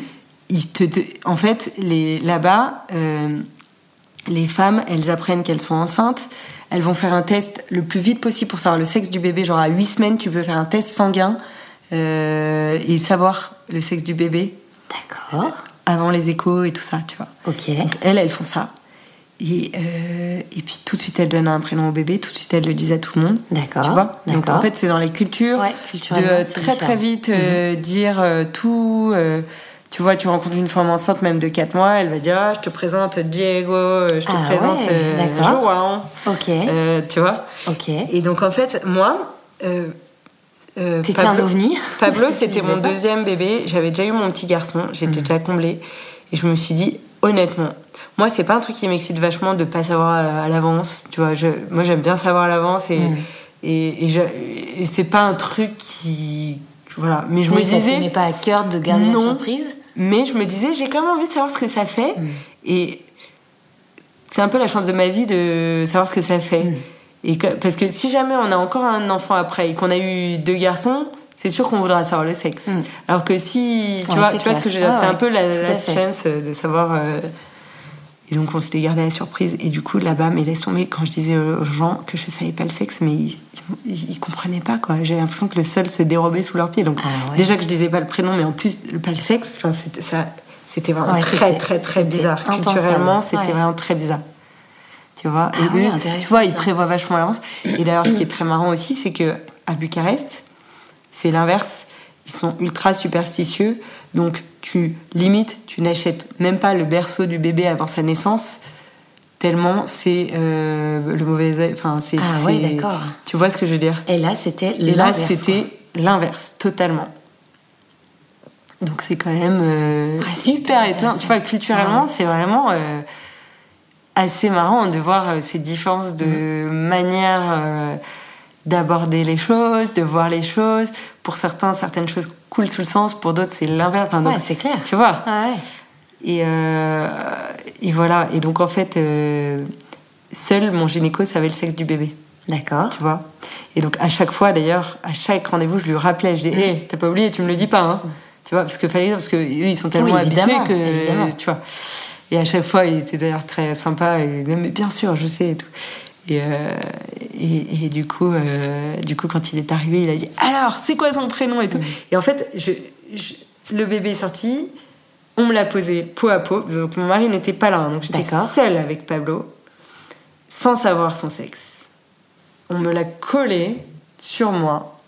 ils te, te- en fait, les, là-bas, euh, les femmes, elles apprennent qu'elles sont enceintes. Elles vont faire un test le plus vite possible pour savoir le sexe du bébé. Genre à 8 semaines, tu peux faire un test sanguin euh, et savoir le sexe du bébé D'accord. avant les échos et tout ça, tu vois. Ok. Donc elles, elles font ça. Et, euh, et puis tout de suite, elles donnent un prénom au bébé. Tout de suite, elles le disent à tout le monde. D'accord, Tu vois Donc en fait, c'est dans les cultures Ouais, de très très vite euh, dire euh, tout. tu vois, tu rencontres une femme enceinte même de 4 mois, elle va dire ah, Je te présente Diego, je te Ah présente ouais. João. Ok. Tu vois ok. Et donc en fait, moi. T'étais un Pablo- ovni [LAUGHS] Pablo, c'était mon deuxième bébé. J'avais déjà eu mon petit garçon. J'étais Mm. déjà comblée. Et je me suis dit, honnêtement, moi, c'est pas un truc qui m'excite vachement de pas savoir à, à l'avance. Tu vois, je, moi, j'aime bien savoir à l'avance. Et, Mm. et, et, je- et c'est pas un truc qui. Voilà. Mais je Oui, me ça disais. pas à cœur de garder Non. la surprise Mais je me disais, j'ai quand même envie de savoir ce que ça fait. Mm. Et c'est un peu la chance de ma vie de savoir ce que ça fait. Mm. Et que- parce que si jamais on a encore un enfant après et qu'on a eu deux garçons, c'est sûr qu'on voudra savoir le sexe. Mm. Alors que si, tu Ouais, vois, tu vois ce que je veux dire, Ah c'était ouais, un peu la, à la chance de savoir. euh, Et donc on s'était gardé la surprise. Et du coup là-bas, mais laisse tomber quand je disais aux gens que je savais pas le sexe, mais ils, ils, ils comprenaient pas quoi. J'avais l'impression que le sol se dérobait sous leurs pieds. Donc Ah ouais. déjà que je disais pas le prénom, mais en plus pas le sexe. Enfin c'était ça. C'était vraiment très très très bizarre. Culturellement, c'était vraiment très bizarre. Tu vois, Ah et oui, eux, tu vois, ils prévoient vachement à l'avance. Et d'ailleurs, ce qui est très marrant aussi, c'est que à Bucarest, c'est l'inverse. Ils sont ultra superstitieux. Donc, tu limites, tu n'achètes même pas le berceau du bébé avant sa naissance, tellement c'est euh, le mauvais. Enfin, c'est. Ah ouais, d'accord. Tu vois ce que je veux dire? Et là, c'était Et là, l'inverse, c'était l'inverse, totalement. Donc, c'est quand même euh, Ouais, super hyper étonnant. Tu vois, culturellement, Ouais. c'est vraiment. euh, assez marrant de voir ces différences de Mm. manière. D'aborder les choses, de voir les choses. Pour certains, certaines choses coulent sous le sens, pour d'autres, c'est l'inverse. Enfin, Ouais, c'est clair. Tu vois Ah ouais. et, euh, et voilà. Et donc, en fait, euh, seul mon gynéco savait le sexe du bébé. D'accord. Tu vois Et donc, à chaque fois, d'ailleurs, à chaque rendez-vous, je lui rappelais. Je dis, hé, t'as pas oublié, tu me le dis pas, hein Tu vois Parce que fallait, parce que eux, ils sont tellement Oui, habitués que. évidemment. Tu vois Et à chaque fois, il était d'ailleurs très sympa. Et mais bien sûr, je sais et tout. Et, euh, et, et du coup, euh, du coup, quand il est arrivé, il a dit alors, c'est quoi son prénom et tout. Et en fait, je, je- le bébé est sorti, on me l'a posé peau à peau. Donc mon mari n'était pas là, hein. donc j'étais seule avec Pablo, sans savoir son sexe. On me l'a collé sur moi.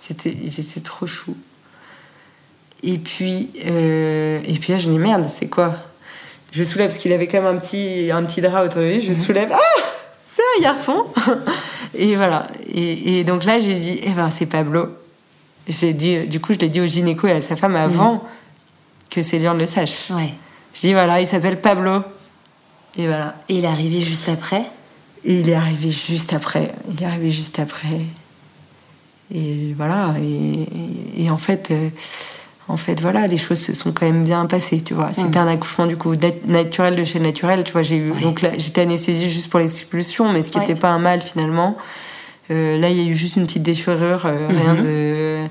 C'était, c'était trop chou. Et puis, euh, et puis là, je me dis merde, c'est quoi? Je soulève parce qu'il avait quand même un petit, un petit drap autour de lui. Je soulève, ah, c'est un garçon. [LAUGHS] et voilà. Et, et donc là, j'ai dit, eh ben, c'est Pablo. J'ai dit, du coup, je l'ai dit au gynéco et à sa femme avant que Céline le sache. Ouais. Je dis voilà, il s'appelle Pablo. Et voilà. Et il est arrivé juste après? Et il est arrivé juste après. Il est arrivé juste après. Et voilà. Et, et- et en fait, euh, en fait, voilà, les choses se sont quand même bien passées, tu vois. C'était un accouchement du coup nat- naturel de chez naturel, tu vois. J'ai eu donc là, j'étais anesthésiée juste pour l'expulsion, mais ce qui n'était pas un mal finalement. Euh, là, il y a eu juste une petite déchirure, euh, rien de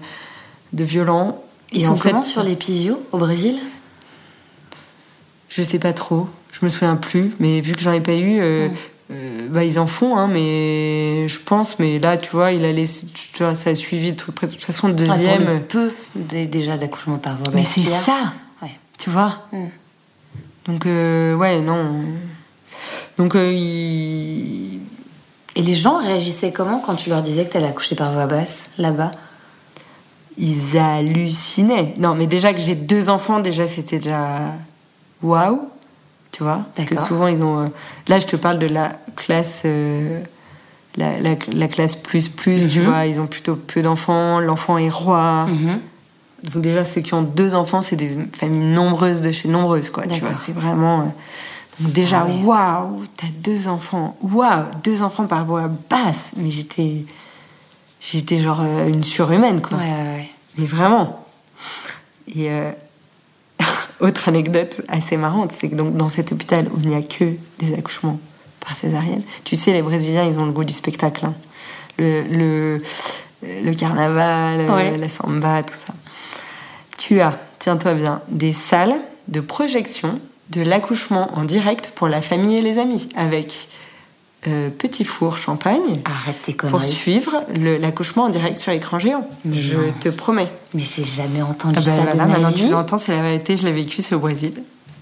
de violent. Ils Et sont en fait, comment sur l'épisio au Brésil? Je sais pas trop, je me souviens plus, mais vu que j'en ai pas eu, euh, euh, bah ils en font, hein, mais je pense, mais là tu vois, il a laissé, tu vois, ça a suivi de toute façon le Ouais, deuxième. le peu dé- déjà d'accouchement par voie mais c'est ça, Ouais. tu vois. Mm. Donc euh, ouais, non. Donc euh, il... Et les gens réagissaient comment quand tu leur disais que t'allais accoucher par voie basse là-bas? Ils hallucinaient. Non, mais déjà que j'ai deux enfants, déjà c'était déjà waouh, tu vois. Parce que souvent ils ont. euh, Là, je te parle de la classe, euh, la, la- la classe plus plus, tu Mhm. vois. Ils ont plutôt peu d'enfants. L'enfant est roi. Mhm. Donc déjà ceux qui ont deux enfants, c'est des familles nombreuses de chez nombreuses, quoi. Tu vois, c'est vraiment. euh, Donc déjà, Ah ouais. waouh, t'as deux enfants, waouh, deux enfants par voie basse. Mais j'étais, j'étais genre une surhumaine, quoi. Ouais, ouais, ouais. Mais vraiment. Et euh, autre anecdote assez marrante, c'est que donc, dans cet hôpital où il n'y a que des accouchements par césarienne, tu sais, les Brésiliens, ils ont le goût du spectacle. hein. Le, le, le carnaval, euh, Ouais. la samba, tout ça. Tu as, tiens-toi bien, des salles de projection de l'accouchement en direct pour la famille et les amis, avec euh, petit four champagne Arrête pour suivre l'accouchement en direct sur écran géant. Mais je non. te promets. Mais j'ai jamais entendu Ah bah ça de voilà, ma maintenant vie. tu l'entends, c'est la vérité, je l'ai vécu, c'est au Brésil.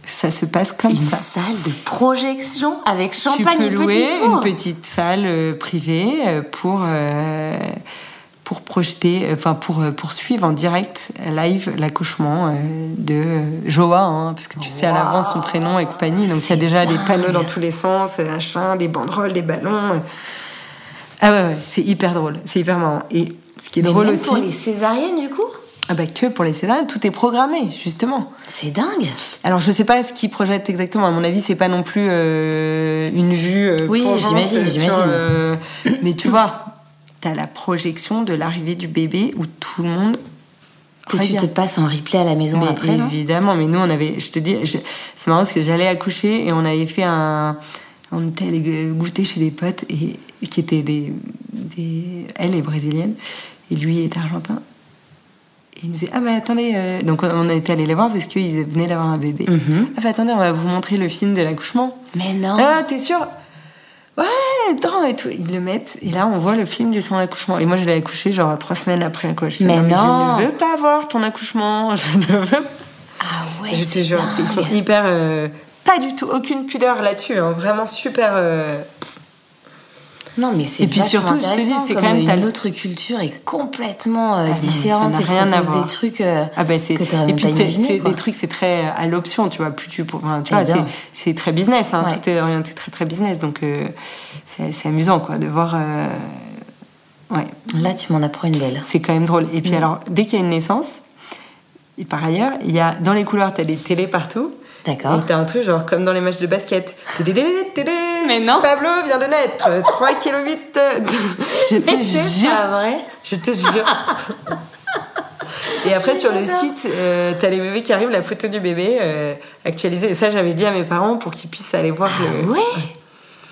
Ça se passe comme Une ça. salle de projection avec champagne tu et peux petit louer four. une petite salle euh, privée euh, pour euh, pour projeter, euh, enfin pour euh, pour suivre en direct live l'accouchement euh, de Joa, hein, parce que tu sais à l'avance son prénom et compagnie, donc il y a déjà des panneaux dans tous les sens, machin, des banderoles, des ballons. Ah ouais, ouais c'est hyper drôle, c'est hyper marrant. Et ce qui est Mais drôle même aussi, pour les césariennes, du coup? Ah bah que pour les césariennes, tout est programmé justement. C'est dingue. Alors je sais pas ce qu'ils projettent exactement. À mon avis, c'est pas non plus euh, une vue. euh, Oui, j'imagine, j'imagine. euh, mais tu vois, t'as la projection de l'arrivée du bébé où tout le monde. Que tu te passes en replay à la maison Mais après, évidemment, mais nous on avait, je te dis, je- c'est marrant parce que j'allais accoucher et on avait fait un, on était allé goûter chez des potes et qui étaient des, des, elle est brésilienne et lui est argentin. Et il nous disait ah bah attendez, euh, donc on- était allé les voir parce qu'ils venaient d'avoir un bébé. Mhm. Ah bah attendez, on va vous montrer le film de l'accouchement. Mais non. Ah t'es sûr Ouais, attends et tout. Ils le mettent et là on voit le film de son accouchement. Et moi je l'ai accouché genre trois semaines après. Je dis, Mais non. je ne veux pas voir ton accouchement. [LAUGHS] Je ne veux Ah ouais, je te jure, ils sont hyper. euh, pas du tout, aucune pudeur là-dessus, hein, vraiment super. euh, Non, mais c'est Et puis surtout, je te dis, c'est quand même, une autre culture est complètement euh, Ah mais ça différente n'a et rien à voir. des trucs euh, Ah bah que t'aurais même puis pas imaginé. des trucs c'est très à l'option tu vois plus tu enfin, tu vois c'est très business hein, Ouais. tout est orienté très très business donc euh, c'est amusant quoi de voir euh, ouais Là, tu m'en apprends une belle. c'est quand même drôle et puis Mm. alors dès qu'il y a une naissance et par ailleurs il y a dans les couloirs t'as des télés partout D'accord. Et t'as un truc genre comme dans les matchs de basket. Mais non. Pablo vient de naître, 3 kg 8. Je te jure. pas vrai. Je te jure. Et après, sur le site, euh, t'as les bébés qui arrivent, la photo du bébé euh, actualisée. Et ça, j'avais dit à mes parents pour qu'ils puissent aller voir le. Ouais.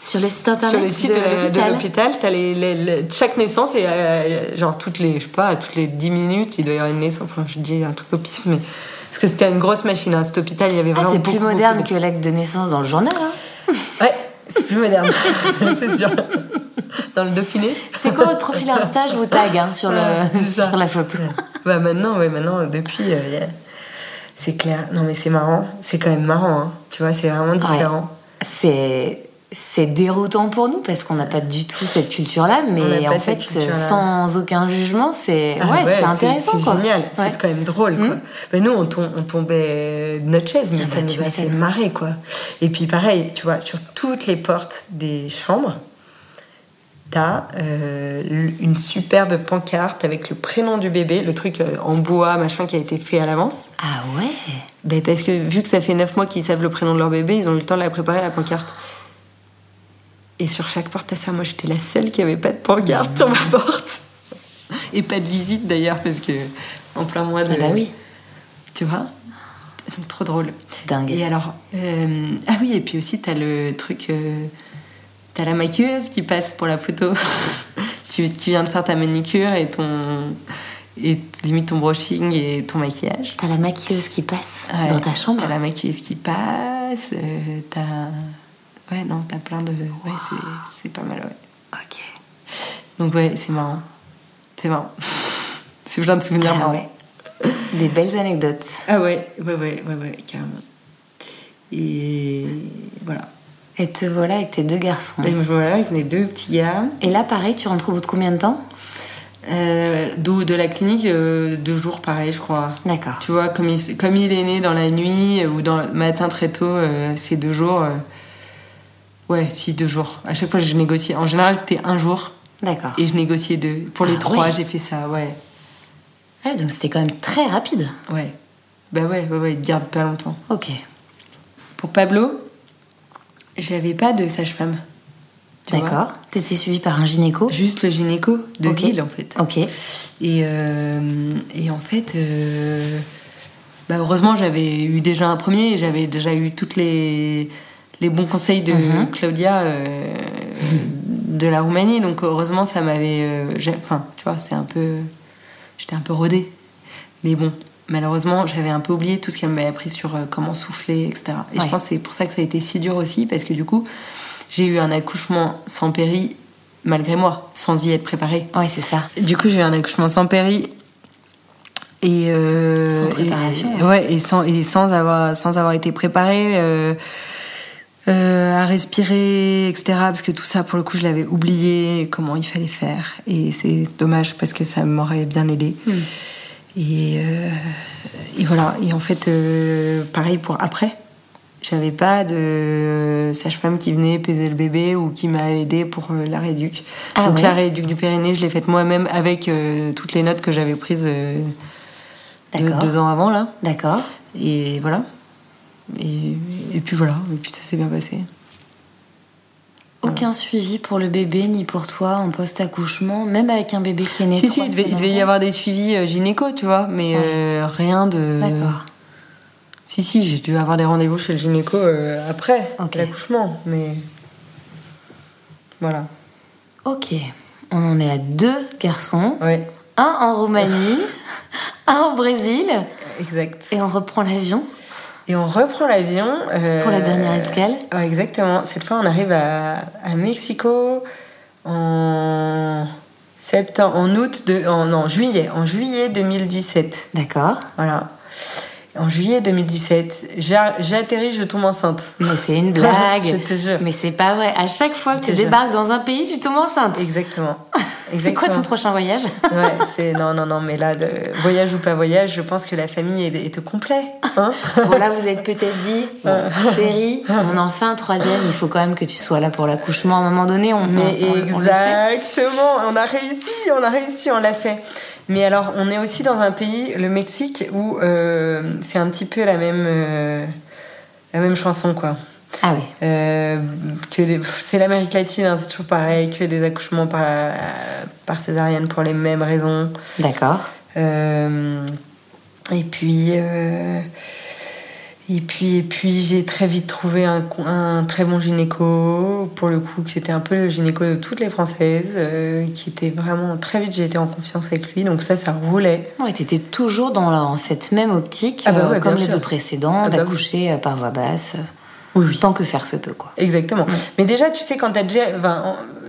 Sur le site internet Sur le site de, l'hôpital. l'hôpital, t'as les, les- les- chaque naissance et euh, genre toutes les, je sais pas, toutes les 10 minutes, il doit y avoir une naissance. Enfin, je dis un truc au pif, mais parce que c'était une grosse machine. Hein. Cet hôpital, il y avait Ah, vraiment. c'est plus moderne beaucoup que l'acte de naissance dans le journal. hein. Ouais, c'est plus moderne, [LAUGHS] c'est sûr. Dans le Dauphiné. C'est quoi votre profil Insta? Je vous tag hein, sur, le, [LAUGHS] la photo. Bah maintenant, ouais, maintenant, depuis, euh, c'est clair. Non, mais c'est marrant. C'est quand même marrant, hein. Tu vois, c'est vraiment différent. C'est c'est déroutant pour nous parce qu'on n'a pas du tout cette culture-là, mais en fait, sans aucun jugement, c'est Ah ouais, c'est intéressant. C'est génial, Ouais. c'est quand même drôle. Quoi. Mm. Mais nous, on, tom- on tombait de notre chaise, mais Ah ça bah, nous a fait marrer. Quoi. Et puis pareil, tu vois, sur toutes les portes des chambres, t'as euh, une superbe pancarte avec le prénom du bébé, le truc euh, en bois, machin, qui a été fait à l'avance. Ah ouais Ben, parce que vu que ça fait 9 mois qu'ils savent le prénom de leur bébé, ils ont eu le temps de la préparer, la pancarte. Et sur chaque porte, t'as ça. Moi, j'étais la seule qui avait pas de pancarte sur ma porte. Et pas de visite d'ailleurs, parce que en plein mois de. Ah bah oui, Tu vois? Donc, Trop drôle. dingue. Et alors. euh, Ah oui, et puis aussi, t'as le truc. euh, T'as la maquilleuse qui passe pour la photo. [LAUGHS] tu, tu viens de faire ta manucure et ton. Et limite ton brushing et ton maquillage. T'as la maquilleuse qui passe Ouais. dans ta chambre. T'as la maquilleuse qui passe, euh, t'as. Ouais, non, t'as plein de. Ouais, c'est- c'est pas mal, ouais. Ok. Donc, ouais, c'est marrant. C'est marrant. [LAUGHS] c'est plein de souvenirs Ah marrants. ouais. Des belles anecdotes. Ah ouais, ouais, ouais, ouais, ouais, carrément. Et voilà. Et te voilà avec tes deux garçons. Et me voilà avec mes deux petits gars. Et là, pareil, tu rentres au bout de combien de temps? Euh, d'où de la clinique, euh, deux jours pareil, je crois. D'accord. Tu vois, comme il, comme il est né dans la nuit euh, ou dans le matin très tôt, euh, c'est deux jours. Ouais, si, deux jours. À chaque fois, je négociais. En général, c'était un jour D'accord. et je négociais deux. Pour les Ah trois, ouais. j'ai fait ça, ouais. Ah, donc c'était quand même très rapide. Ouais. Bah ouais, ouais, ouais, il garde pas longtemps. Ok. Pour Pablo, j'avais pas de sage-femme. D'accord. T'étais suivie par un gynéco. Juste le gynéco de Ok. ville, en fait. Ok. Et, euh, et en fait, euh, bah heureusement, j'avais eu déjà un premier, et j'avais déjà eu toutes les, les bons conseils de Mhm. Claudia euh, de la Roumanie. Donc heureusement, ça m'avait. euh, Enfin, tu vois, c'est un peu. J'étais un peu rodée. Mais bon, malheureusement, j'avais un peu oublié tout ce qu'elle m'avait appris sur euh, comment souffler, etc. Et Ouais. je pense que c'est pour ça que ça a été si dur aussi, parce que du coup, j'ai eu un accouchement sans péri, malgré moi, sans y être préparée. Ouais, c'est ça. Du coup, j'ai eu un accouchement sans péri. Et, euh, Sans préparation, et- ouais, et sans, et sans, avoir, sans avoir été préparée euh, euh, à respirer, etc. Parce que tout ça, pour le coup, je l'avais oublié, comment il fallait faire. Et c'est dommage parce que ça m'aurait bien aidé. Hmm. Et, euh, et voilà. Et en fait, euh, pareil pour après. J'avais pas de sage-femme qui venait peser le bébé ou qui m'a aidé pour la réduc. Ah Donc ouais. la réduc du périnée, je l'ai faite moi-même avec toutes les notes que j'avais prises deux, deux ans avant là. D'accord. Et voilà. Et, et puis voilà. Et puis ça s'est bien passé. Aucun suivi pour le bébé ni pour toi en post-accouchement, même avec un bébé qui est né Si, trois si, il devait, il devait y avoir des suivis euh, gynéco, tu vois, mais Ouais. euh, rien de. D'accord. Si, si, j'ai dû avoir des rendez-vous chez le gynéco euh, après l'accouchement, mais. Voilà. Ok. On en est à deux garçons. Ouais, Un en Roumanie, [LAUGHS] un au Brésil. exact. Et on reprend l'avion Et on reprend l'avion. euh, pour la dernière escale. ouais, exactement. Cette fois, on arrive à, à Mexico en septembre, en août de, en, non, juillet, en juillet 2017. D'accord. Voilà. En juillet 2017, j'a- j'atterris, je tombe enceinte. Mais c'est une [LAUGHS] blague. Je te jure. Mais c'est pas vrai. À chaque fois que tu jure. débarques dans un pays, tu tombes enceinte. Exactement. [LAUGHS] C'est quoi ton prochain voyage Ouais, c'est non, non, non, mais là, de, voyage ou pas voyage, je pense que la famille est, est au complet. Hein Bon là, vous êtes peut-être dit, bon, chérie, on en fait un troisième. Il faut quand même que tu sois là pour l'accouchement. À un moment donné, on. Mais on- on- on le fait. exactement, on a réussi, on a réussi, on l'a fait. Mais alors, on est aussi dans un pays, le Mexique, où euh, c'est un petit peu la même, euh, la même chanson, quoi. Ah oui. Euh, c'est l'Amérique latine, hein, c'est toujours pareil, que des accouchements par, la- par césarienne pour les mêmes raisons. D'accord. Euh, et puis, euh, et puis, et puis j'ai très vite trouvé un, très bon gynéco, pour le coup, qui était un peu le gynéco de toutes les Françaises, euh, qui était vraiment très vite, j'ai été en confiance avec lui, donc ça, ça roulait. Ouais, t'étais toujours dans, la- dans cette même optique, Ah bah euh, comme les sûr. deux précédents, Ah bah d'accoucher par voie basse, Oui, oui. tant que faire se peut, quoi. Exactement. Mais déjà, tu sais, quand t'as déjà.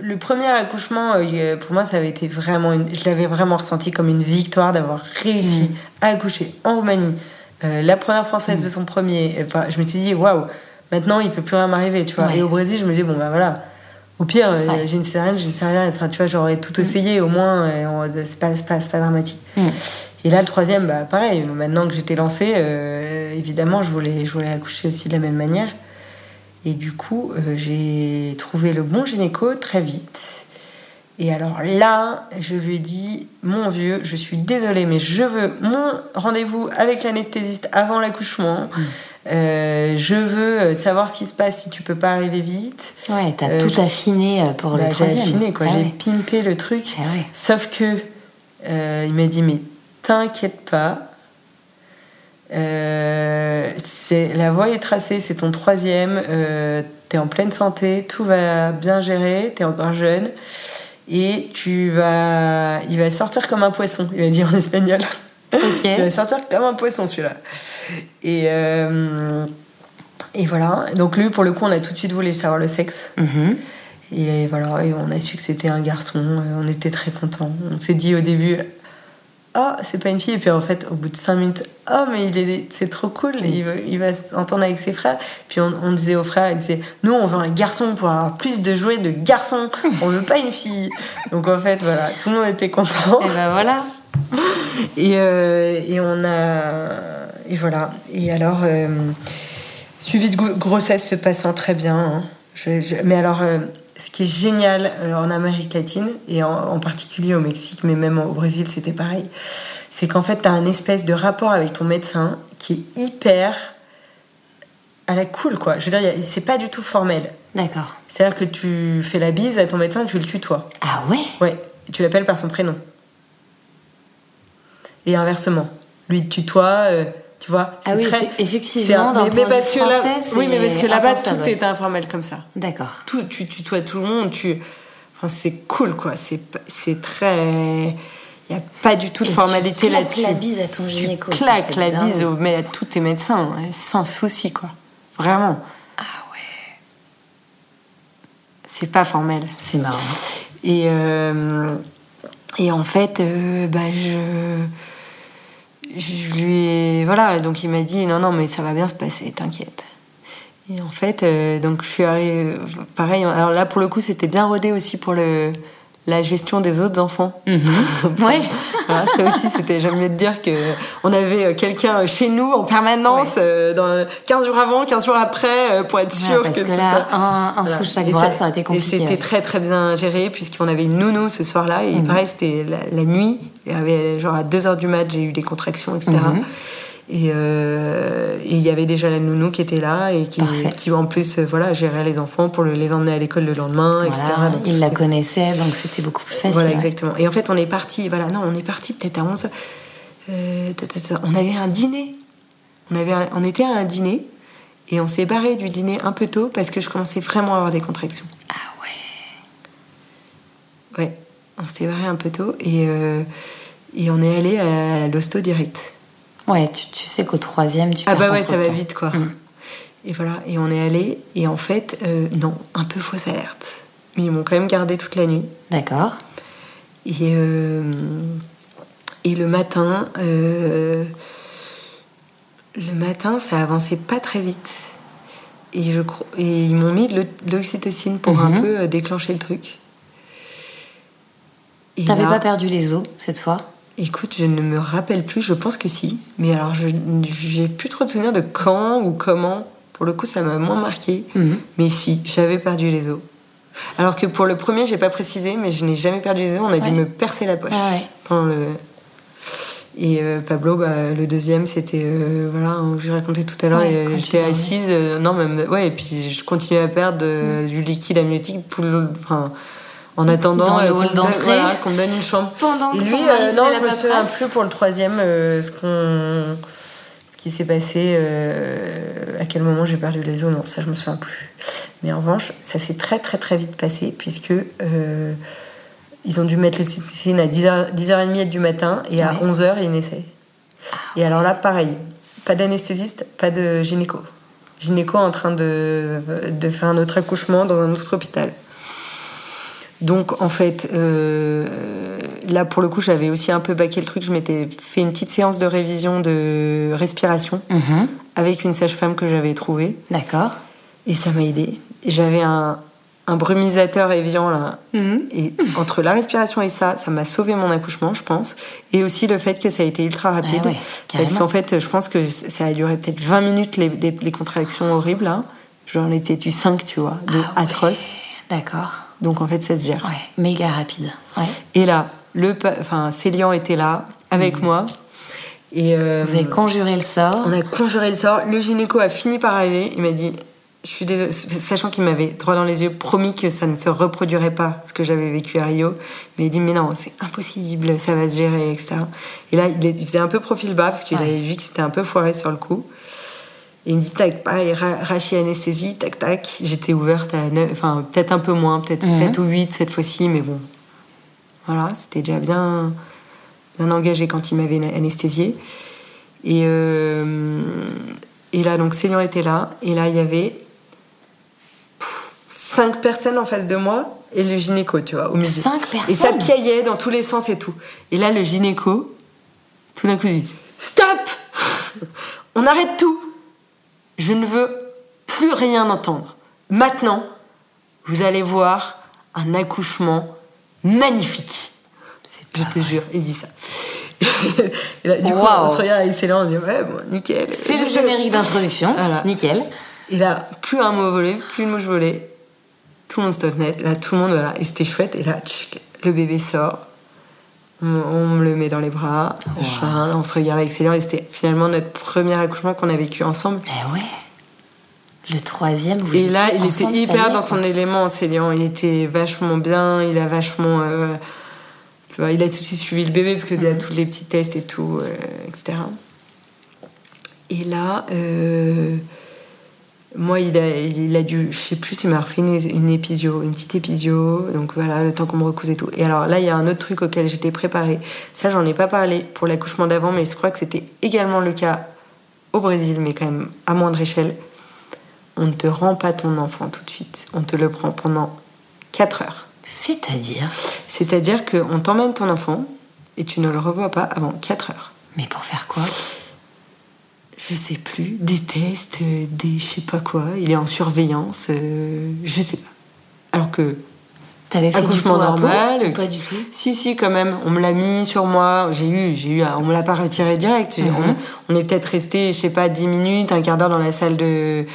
le premier accouchement, euh, pour moi, ça avait été vraiment. Une, je l'avais vraiment ressenti comme une victoire d'avoir réussi à accoucher en Roumanie. Euh, la première française de son premier. Enfin, je me suis dit, waouh, maintenant, il peut plus rien m'arriver, tu vois. Ouais. Et au Brésil, je me disais, bon, bah voilà. Au pire, euh, Ouais. j'ai une césarienne, j'ai une césarienne. Enfin, tu vois, j'aurais tout essayé, au moins, euh, c'est pas, pas, pas dramatique. Mm. Et là, le troisième, bah, pareil, maintenant que j'étais lancée, euh, évidemment, je voulais, je voulais accoucher aussi de la même manière. Et du coup, euh, j'ai trouvé le bon gynéco très vite. Et alors là, je lui ai dit, mon vieux, je suis désolée, mais je veux mon rendez-vous avec l'anesthésiste avant l'accouchement. Euh, je veux euh, savoir ce qui se passe si tu peux pas arriver vite. Ouais, t'as Euh, tout affiné pour Bah, le j'ai troisième. affiné, quoi. Ah j'ai ouais. pimpé le truc. Ah ouais. Sauf que euh, il m'a dit mais t'inquiète pas. Euh, c'est la voie est tracée, c'est ton troisième. Euh, t'es en pleine santé, tout va bien gérer. T'es encore jeune et tu vas, il va sortir comme un poisson. Il m'a dit en espagnol. [LAUGHS] Il va sortir comme un poisson celui-là. Et euh, et voilà. Donc lui, pour le coup, on a tout de suite voulu savoir le sexe. Mhm. Et voilà, et on a su que c'était un garçon. euh, On était très contents. On s'est dit au début, ah, c'est pas une fille. Et puis en fait, au bout de cinq minutes, oh, mais il est, c'est trop cool. Il, va- il va s'entendre avec ses frères. Puis on, on disait aux frères, ils disaient, nous, on veut un garçon pour avoir plus de jouets de garçons. On veut pas une fille. [LAUGHS] Donc en fait, voilà, tout le monde était content. Et ben voilà. [LAUGHS] Et, euh, et on a. Et voilà. Et alors, euh, suivi de grossesse se passant très bien. hein. Je- je- mais alors, euh, ce qui est génial euh, en Amérique latine, et en, en particulier au Mexique, mais même au Brésil, c'était pareil, c'est qu'en fait, tu as un espèce de rapport avec ton médecin qui est hyper à la cool, quoi. Je veux dire, c'est pas du tout formel. D'accord. C'est-à-dire que tu fais la bise à ton médecin, tu le tutoies. Ah ouais? Ouais, tu l'appelles par son prénom. Et inversement. Lui tutoie, euh, tu vois. Ah oui, très- effe- effectivement, un- d'un mais, mais parce que là, oui, mais parce que là-bas tout ouais. est informel comme ça. D'accord. Tout, tu tutoies tout le monde, tu, enfin c'est cool quoi. C'est c'est très, il y a pas du tout de Et tu formalité claques là-dessus. la bise à ton Tu gynéco, ça, claques la dingue. bise au- mais à tous tes médecins, ouais, sans souci quoi. Vraiment. Ah ouais. C'est pas formel. C'est marrant. Et, euh, et en fait, euh, bah, je, je lui ai. Voilà, donc il m'a dit non, non, mais ça va bien se passer, t'inquiète. Et en fait, euh, donc je suis arrivée. Pareil, alors là, pour le coup, c'était bien rodé aussi pour le, la gestion des autres enfants. [LAUGHS] Ouais. Voilà, ça aussi, c'était. J'aime mieux te dire que on avait euh, quelqu'un chez nous en permanence, euh, dans 15 jours avant, 15 jours après, euh, pour être Ouais, sûr parce que, que c'est ça. un, un Voilà. sous chaque Et bras, ça aurait été compliqué. Et c'était ouais. très très bien géré puisqu'on avait une nounou ce soir-là. Et Mhm. pareil, c'était la, la nuit. Il y avait genre à 2h du mat, j'ai eu des contractions, etc. Et euh, et il y avait déjà la nounou qui était là et qui, en plus euh, voilà, gérait les enfants pour le- les emmener à l'école le lendemain, etc. Voilà, Donc, il la connaissait, donc c'était beaucoup plus facile. voilà, exactement. Et en fait, on est parti, voilà, non, on est parti peut-être à 11 euh, On avait un dîner. On, avait un- on était à un dîner et on s'est barré du dîner un peu tôt parce que je commençais vraiment à avoir des contractions. Ah ouais. Ouais, on s'est barré un peu tôt et, euh, et on est allé à l'hosto direct. Ouais, tu, tu sais qu'au troisième, tu Ah bah ouais, ça va temps. vite quoi. Mm. Et voilà, et on est allé et en fait, euh, non, un peu fausse alerte. Mais ils m'ont quand même gardé toute la nuit. D'accord. Et, euh, et le matin, euh, le matin, ça avançait pas très vite. Et, je, et ils m'ont mis de l'o- de l'oxytocine pour un Mhm. peu déclencher le truc. T'avais pas perdu les os cette fois? Écoute, je ne me rappelle plus, je pense que si. Mais alors, je j'ai plus trop de souvenirs de quand ou comment. Pour le coup, ça m'a moins marqué. Mhm. Mais si, j'avais perdu les os. Alors que pour le premier, j'ai pas précisé, mais je n'ai jamais perdu les os. On a dû me percer la poche Ah ouais. pendant le. Et euh, Pablo, bah, le deuxième, c'était euh, voilà, hein, je raconté tout à l'heure, Ouais, euh, j'étais assise, euh, non même ouais, et puis je continuais à perdre euh, du liquide amniotique tout le- enfin, en attendant Dans le euh, qu'on hall donne- d'entrée. voilà, qu'on donne une chambre. Pendant Et lui, euh, non, je me souviens plus pour le troisième euh, ce qu'on, ce qui s'est passé, euh, à quel moment j'ai perdu les os, non, ça je me souviens plus. Mais en revanche, ça s'est très très très vite passé puisque ils ont dû mettre le cytocine à 10h, 10h30 du matin et à Ouais. 11h il y a un essai. Et alors là, pareil, pas d'anesthésiste, pas de gynéco. Gynéco en train de, de faire un autre accouchement dans un autre hôpital. Donc en fait, euh, là pour le coup, j'avais aussi un peu baqué le truc. Je m'étais fait une petite séance de révision de respiration Mhm. avec une sage-femme que j'avais trouvée. D'accord. Et ça m'a aidé. J'avais un, un brumisateur Evian là. Et entre la respiration et ça, ça m'a sauvé mon accouchement, je pense. Et aussi le fait que ça a été ultra rapide. Ah ouais, parce qu'en fait, je pense que ça a duré peut-être 20 minutes les, les- les contractions horribles là. J'en ai peut-être eu 5, tu vois, de Ah ouais. atroces. D'accord. Donc en fait, ça se gère. Ouais, méga rapide. Ouais. Et là, le, enfin, Célian était là avec moi. Et euh. Vous avez conjuré le sort. on a conjuré le sort. Le gynéco a fini par arriver. Il m'a dit, je suis désolée, sachant qu'il m'avait droit dans les yeux promis que ça ne se reproduirait pas ce que j'avais vécu à Rio. Mais il dit, mais non, c'est impossible, ça va se gérer, etc. Et là, il, faisait un peu profil bas parce qu'il Ouais. avait vu que c'était un peu foiré sur le coup. Et il me dit, tac, pareil, ra- rachis anesthésie, tac, tac. J'étais ouverte à 9, enfin, peut-être un peu moins, peut-être Mhm. 7 ou 8 cette fois-ci, mais bon. Voilà, c'était déjà bien, bien engagé quand il m'avait anesthésié. Et, euh, et là, donc, Célian était là. Et là, il y avait cinq personnes en face de moi et le gynéco, tu vois, au milieu. Cinq Et ça personnes piaillait dans tous les sens et tout. Et là, le gynéco, tout d'un coup, il dit Stop [LAUGHS] On arrête tout Je ne veux plus rien entendre. Maintenant, vous allez voir un accouchement magnifique. Je te jure, il dit ça. [LAUGHS] et là, du coup, Waouh. on se regarde avec Céline, on dit Ouais, bon, nickel. C'est le générique d'introduction. Voilà. Nickel. Et là, plus un mot volé, plus une mouche volée. Tout le monde stop net. Là, tout le monde, voilà. Et c'était chouette. Et là, le bébé sort. On, on me le met dans les bras. Là, on se regarde avec Céline. Et c'était finalement notre premier accouchement qu'on a vécu ensemble. Eh ouais. Le troisième, vous Et là, il était hyper dans son élément, Célian. Il était vachement bien. Il a vachement. euh, tu vois, il a tout de suite suivi le bébé parce qu'il Mhm. y a tous les petits tests et tout, euh, etc. Et là, euh, moi, il a, il a dû, je sais plus, il m'a refait une, une épisio, une petite épisio. Donc voilà, le temps qu'on me recouse et tout. Et alors là, il y a un autre truc auquel j'étais préparée. Ça, j'en ai pas parlé pour l'accouchement d'avant, mais je crois que c'était également le cas au Brésil, mais quand même à moindre échelle. On ne te rend pas ton enfant tout de suite. On te le prend pendant 4 heures. C'est-à-dire? C'est-à-dire qu'on t'emmène ton enfant et tu ne le revois pas avant 4 heures. Mais pour faire quoi? Je sais plus, des tests, des je sais pas quoi. Il est en surveillance, euh, je sais pas. Alors que T'avais fait accouchement du normal. euh, Pas du tout? Si si quand même, on me l'a mis sur moi. J'ai eu, j'ai eu, à- on me l'a pas retiré direct. Mhm. on, on est peut-être resté, je sais pas, 10 minutes, un quart d'heure dans la salle de,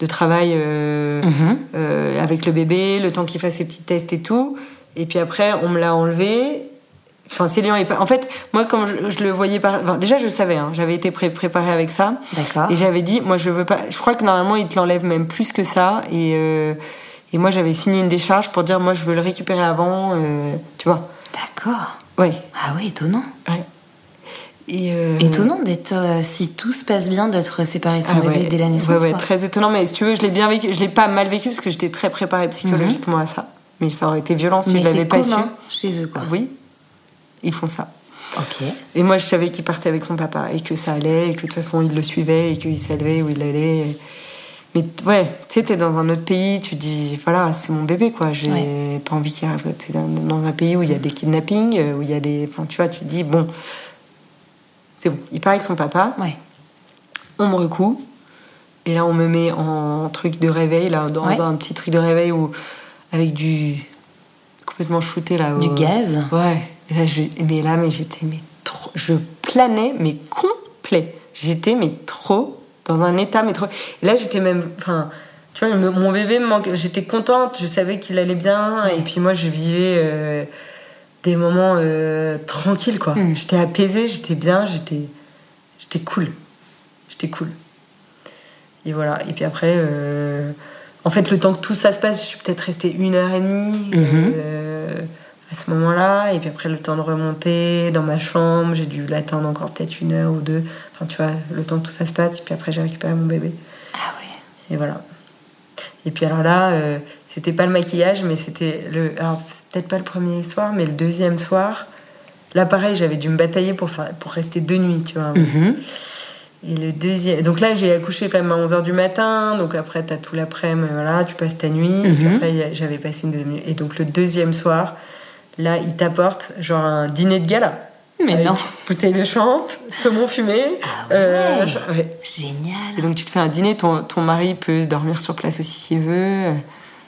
de travail euh, Mhm. euh, avec le bébé, le temps qu'il fasse ses petits tests et tout. Et puis après, on me l'a enlevé. Enfin, pas. En fait, moi, quand je, je le voyais par. enfin, déjà, je savais, hein, j'avais été pré- préparée avec ça. D'accord. Et j'avais dit, moi, je veux pas. Je crois que normalement, il te l'enlève même plus que ça. Et, euh, et moi, j'avais signé une décharge pour dire, moi, je veux le récupérer avant. euh, tu vois D'accord. Ouais. Ah oui, étonnant. ouais. Et, euh, Étonnant d'être, euh, si tout se passe bien, d'être séparé son ah bébé ouais. dès la naissance. Ouais, ouais, quoi. très étonnant. Mais si tu veux, je l'ai bien vécu. Je l'ai pas mal vécu parce que j'étais très préparée psychologiquement à ça. Mais ça aurait été violent si Mais je l'avais pas su. chez eux, quoi. Oui. Ils font ça. Et moi, je savais qu'il partait avec son papa et que ça allait et que de toute façon, il le suivait et qu'il savait où il allait. Mais ouais, tu sais, t'es dans un autre pays, tu te dis, voilà, c'est mon bébé, quoi. J'ai Ouais. pas envie qu'il arrive. T'es dans, dans un pays où il y a des kidnappings, euh, où il y a des. Enfin, tu vois, tu te dis, bon, c'est bon. Il part avec son papa, Ouais. on me recoue. Et là, on me met en truc de réveil, là, dans Ouais. un petit truc de réveil où, avec du. complètement shooté, là. Du au- gaz Ouais. Et là, j'ai- mais là, mais j'étais, mais trop. Je planais, mais complet. J'étais, mais trop, dans un état, mais trop. Et là, j'étais même. Enfin, tu vois, me- mon bébé me manquait. J'étais contente, je savais qu'il allait bien. Et puis moi, je vivais. euh, des moments euh, tranquilles, quoi. Mm. J'étais apaisée, j'étais bien, j'étais, j'étais cool. J'étais cool. Et voilà. Et puis après, euh, en fait, le temps que tout ça se passe, je suis peut-être restée une heure et demie Mhm. euh, à ce moment-là. Et puis après, le temps de remonter dans ma chambre, j'ai dû l'attendre encore peut-être une heure ou deux. Enfin, tu vois, le temps que tout ça se passe. Et puis après, j'ai récupéré mon bébé. Ah ouais. Et voilà. Et puis alors là, euh, c'était pas le maquillage, mais c'était le. Alors, c'est peut-être pas le premier soir, mais le deuxième soir. Là, pareil, j'avais dû me batailler pour, faire, pour rester deux nuits, tu vois. Mhm. Et le deuxième. Donc là, j'ai accouché quand même à 11h du matin. Donc après, t'as tout l'après-midi, voilà, tu passes ta nuit. Et puis Mhm. après, j'avais passé une deuxième nuit. Et donc le deuxième soir, là, il t'apporte genre un dîner de gala. Mais Avec non. Bouteille de champ, saumon fumé. Ah ouais. machin, ouais. Génial. Et donc tu te fais un dîner, ton, ton mari peut dormir sur place aussi s'il veut.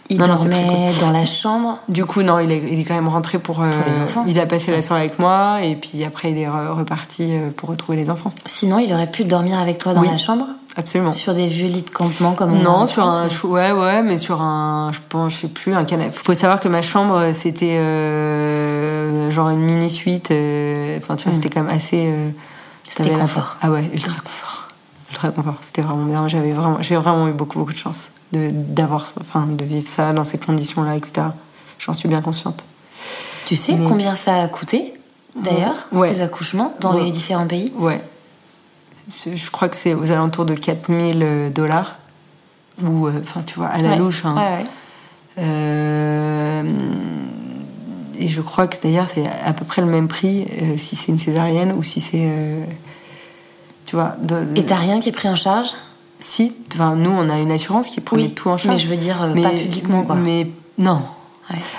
Il Non, non, dormait dans la chambre. Du coup, non, il est, il est quand même rentré pour. euh, Pour les enfants. il a passé la soirée avec moi et puis après il est re- reparti euh, pour retrouver les enfants. Sinon, il aurait pu dormir avec toi dans Oui. la chambre Absolument. Sur des vieux lits de campement comme on a Non, sur France, un ou- chou- ouais ouais, mais sur un, je pense, je sais plus, un canapé. Faut savoir que ma chambre c'était euh, genre une mini suite. euh, Enfin, tu vois, Mm. c'était quand même assez. euh, C'était t'avais la- confort. Ah ouais, ultra confort, ultra confort. C'était vraiment bien. J'avais vraiment, j'ai vraiment eu beaucoup beaucoup de chance de d'avoir, enfin, de vivre ça dans ces conditions-là, etc. J'en suis bien consciente. Tu sais Mais- combien ça a coûté, d'ailleurs, Ouais. ces accouchements dans Ouais. les différents pays? Ouais. Je crois que c'est aux alentours de 4000 dollars. Ou, euh, enfin, tu vois, à la Ouais. louche. hein. Ouais, ouais. Euh, et je crois que d'ailleurs, c'est à peu près le même prix euh, si c'est une césarienne ou si c'est. euh, tu vois. de- Et t'as rien qui est pris en charge? Si, enfin, nous, on a une assurance qui prenait Oui, tout en charge. mais je veux dire, euh, pas publiquement, quoi. Mais non.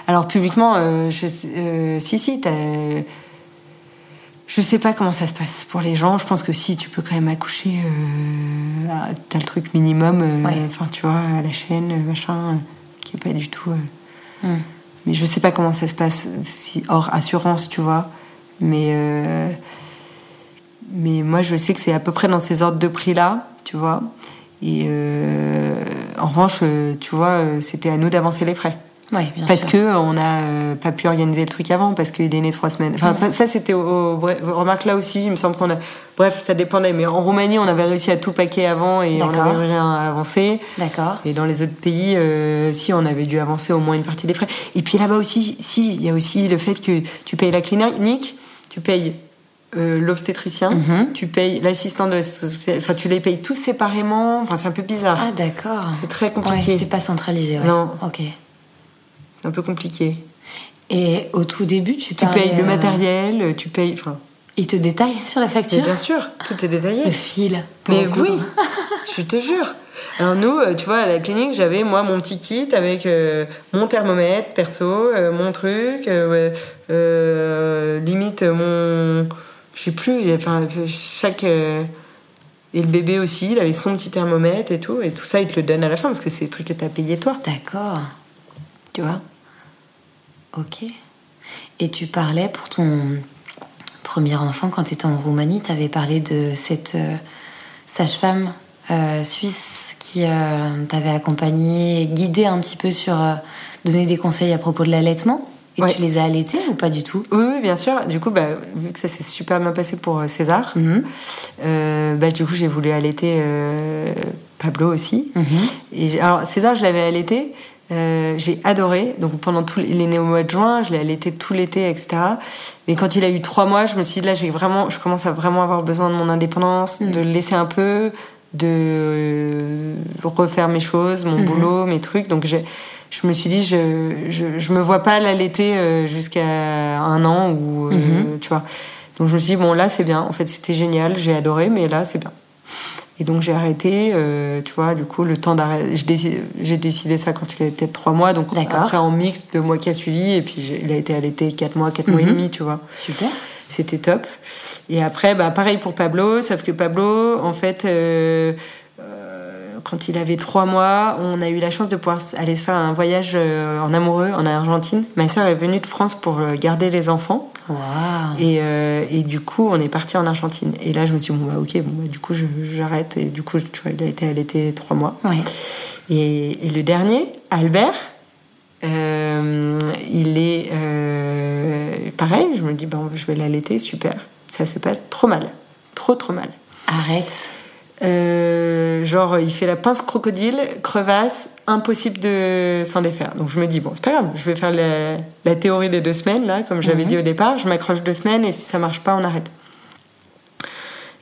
Alors, publiquement, euh, je, euh, si, si, t'as. Je sais pas comment ça se passe pour les gens. Je pense que si tu peux quand même accoucher, euh, t'as le truc minimum, euh, Ouais. enfin tu vois, à la chaîne, euh, machin, euh, qui est pas du tout. Hmm. Mais je sais pas comment ça se passe si hors assurance, tu vois. Mais mais moi je sais que c'est à peu près dans ces ordres de prix là, tu vois. Et en revanche, tu vois, c'était à nous d'avancer les frais. Ouais, bien Parce sûr. que on n'a euh, pas pu organiser le truc avant, parce qu'il est né trois semaines. Enfin, ça, ça, c'était au, au- remarque là aussi, il me semble qu'on a. Bref, ça dépendait. Mais en Roumanie, on avait réussi à tout paquer avant et on n'avait rien à avancer. D'accord. Et dans les autres pays, euh, si on avait dû avancer au moins une partie des frais. Et puis là-bas aussi, si, il y a aussi le fait que tu payes la clinique, tu payes euh, l'obstétricien, Mhm. tu payes l'assistant de l'obstétricien. Enfin, tu les payes tous séparément. Enfin, c'est un peu bizarre. Ah, d'accord. c'est très Ouais, compliqué. c'est pas centralisé, ouais. Non. Ok. C'est un peu compliqué. Et au tout début, tu Tu payes le euh, matériel, tu payes. Enfin, Il te détaille sur la mais facture bien sûr, tout est détaillé. Le fil. pour Mais oui, [LAUGHS] je te jure. Alors nous, euh, tu vois, à la clinique, j'avais moi mon petit kit avec euh, mon thermomètre perso, euh, mon truc, euh, limite mon, je sais plus, enfin chaque et le bébé aussi, il avait son petit thermomètre et tout, et tout ça il te le donne à la fin parce que c'est des trucs que t'as payé toi, D'accord. tu vois? Ok. Et tu parlais pour ton premier enfant, quand tu étais en Roumanie, tu avais parlé de cette euh, sage-femme euh, suisse qui euh, t'avait accompagné, guidé un petit peu sur donner des conseils à propos de l'allaitement. Et Ouais. tu les as allaités ou pas du tout? Oui, oui, bien sûr. Du coup, bah, vu que ça s'est super bien passé pour César, Mhm. euh, bah, du coup, j'ai voulu allaiter euh, Pablo aussi. Mhm. Et alors César, je l'avais allaité, euh, j'ai adoré. Donc pendant tout, il est né au mois de juin, je l'ai allaité tout l'été, etc. Mais quand il a eu trois mois, je me suis dit là, j'ai vraiment, je commence à vraiment avoir besoin de mon indépendance, Mm. de le laisser un peu, de refaire mes choses, mon Mhm. boulot, mes trucs. Donc je me suis dit, je, je, je me vois pas l'allaiter euh, jusqu'à un an ou euh, Mhm. tu vois. Donc je me suis dit bon là c'est bien. En fait c'était génial, j'ai adoré, mais là c'est bien. Et donc j'ai arrêté, euh, tu vois, du coup, le temps d'arrêter. J'ai décidé, ça quand il avait peut-être trois mois, donc après en mixte, le mois qui a suivi, et puis il a été allaité quatre mois, quatre mois et Mhm. demi, tu vois. Super. C'était top. Et après, bah, pareil pour Pablo, sauf que Pablo, en fait, euh, quand il avait trois mois, on a eu la chance de pouvoir aller se faire un voyage euh, en amoureux en Argentine. Ma sœur est venue de France pour euh, garder les enfants. Et, euh, et du coup, on est parti en Argentine. Et là, je me suis dit, bon, bah, ok, bon, bah, du coup, j'arrête. Et du coup, tu vois, il a été allaité trois mois. Ouais. Et, et le dernier, Albert, euh, il est. euh, pareil, je me dis, bon, je vais l'allaiter, super. Ça se passe trop mal. Trop, trop mal. Arrête. Euh, genre, il fait la pince crocodile, crevasse, impossible de s'en défaire. Donc je me dis, bon, c'est pas grave, je vais faire la, théorie des deux semaines, là, comme j'avais mhm. dit au départ. Je m'accroche deux semaines et si ça marche pas, on arrête.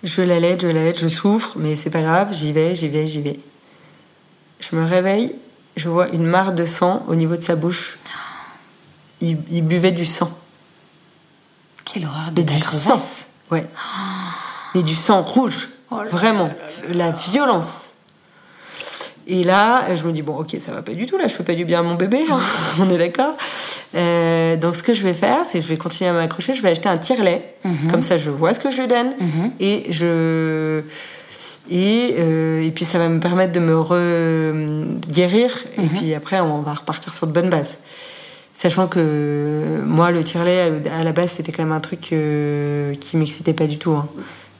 Je l'allaite, je l'allaite, je souffre, mais c'est pas grave, j'y vais, j'y vais, j'y vais. Je me réveille, je vois une mare de sang au niveau de sa bouche. Il, buvait du sang. Quelle horreur de ta du sang. Ouais. Mais du sang rouge. Oh Vraiment. La violence. Et là, je me dis, bon, ok, ça va pas du tout, là, je fais pas du bien à mon bébé, hein. [LAUGHS] on est d'accord. Euh, donc, ce que je vais faire, c'est que je vais continuer à m'accrocher, je vais acheter un tire-lait, mhm. comme ça, je vois ce que je lui donne, mhm. et je. Et, euh, et, puis, ça va me permettre de me guérir, et mhm. puis après, on va repartir sur de bonnes bases. Sachant que moi, le tire-lait, à la base, c'était quand même un truc euh, qui m'excitait pas du tout. Hein.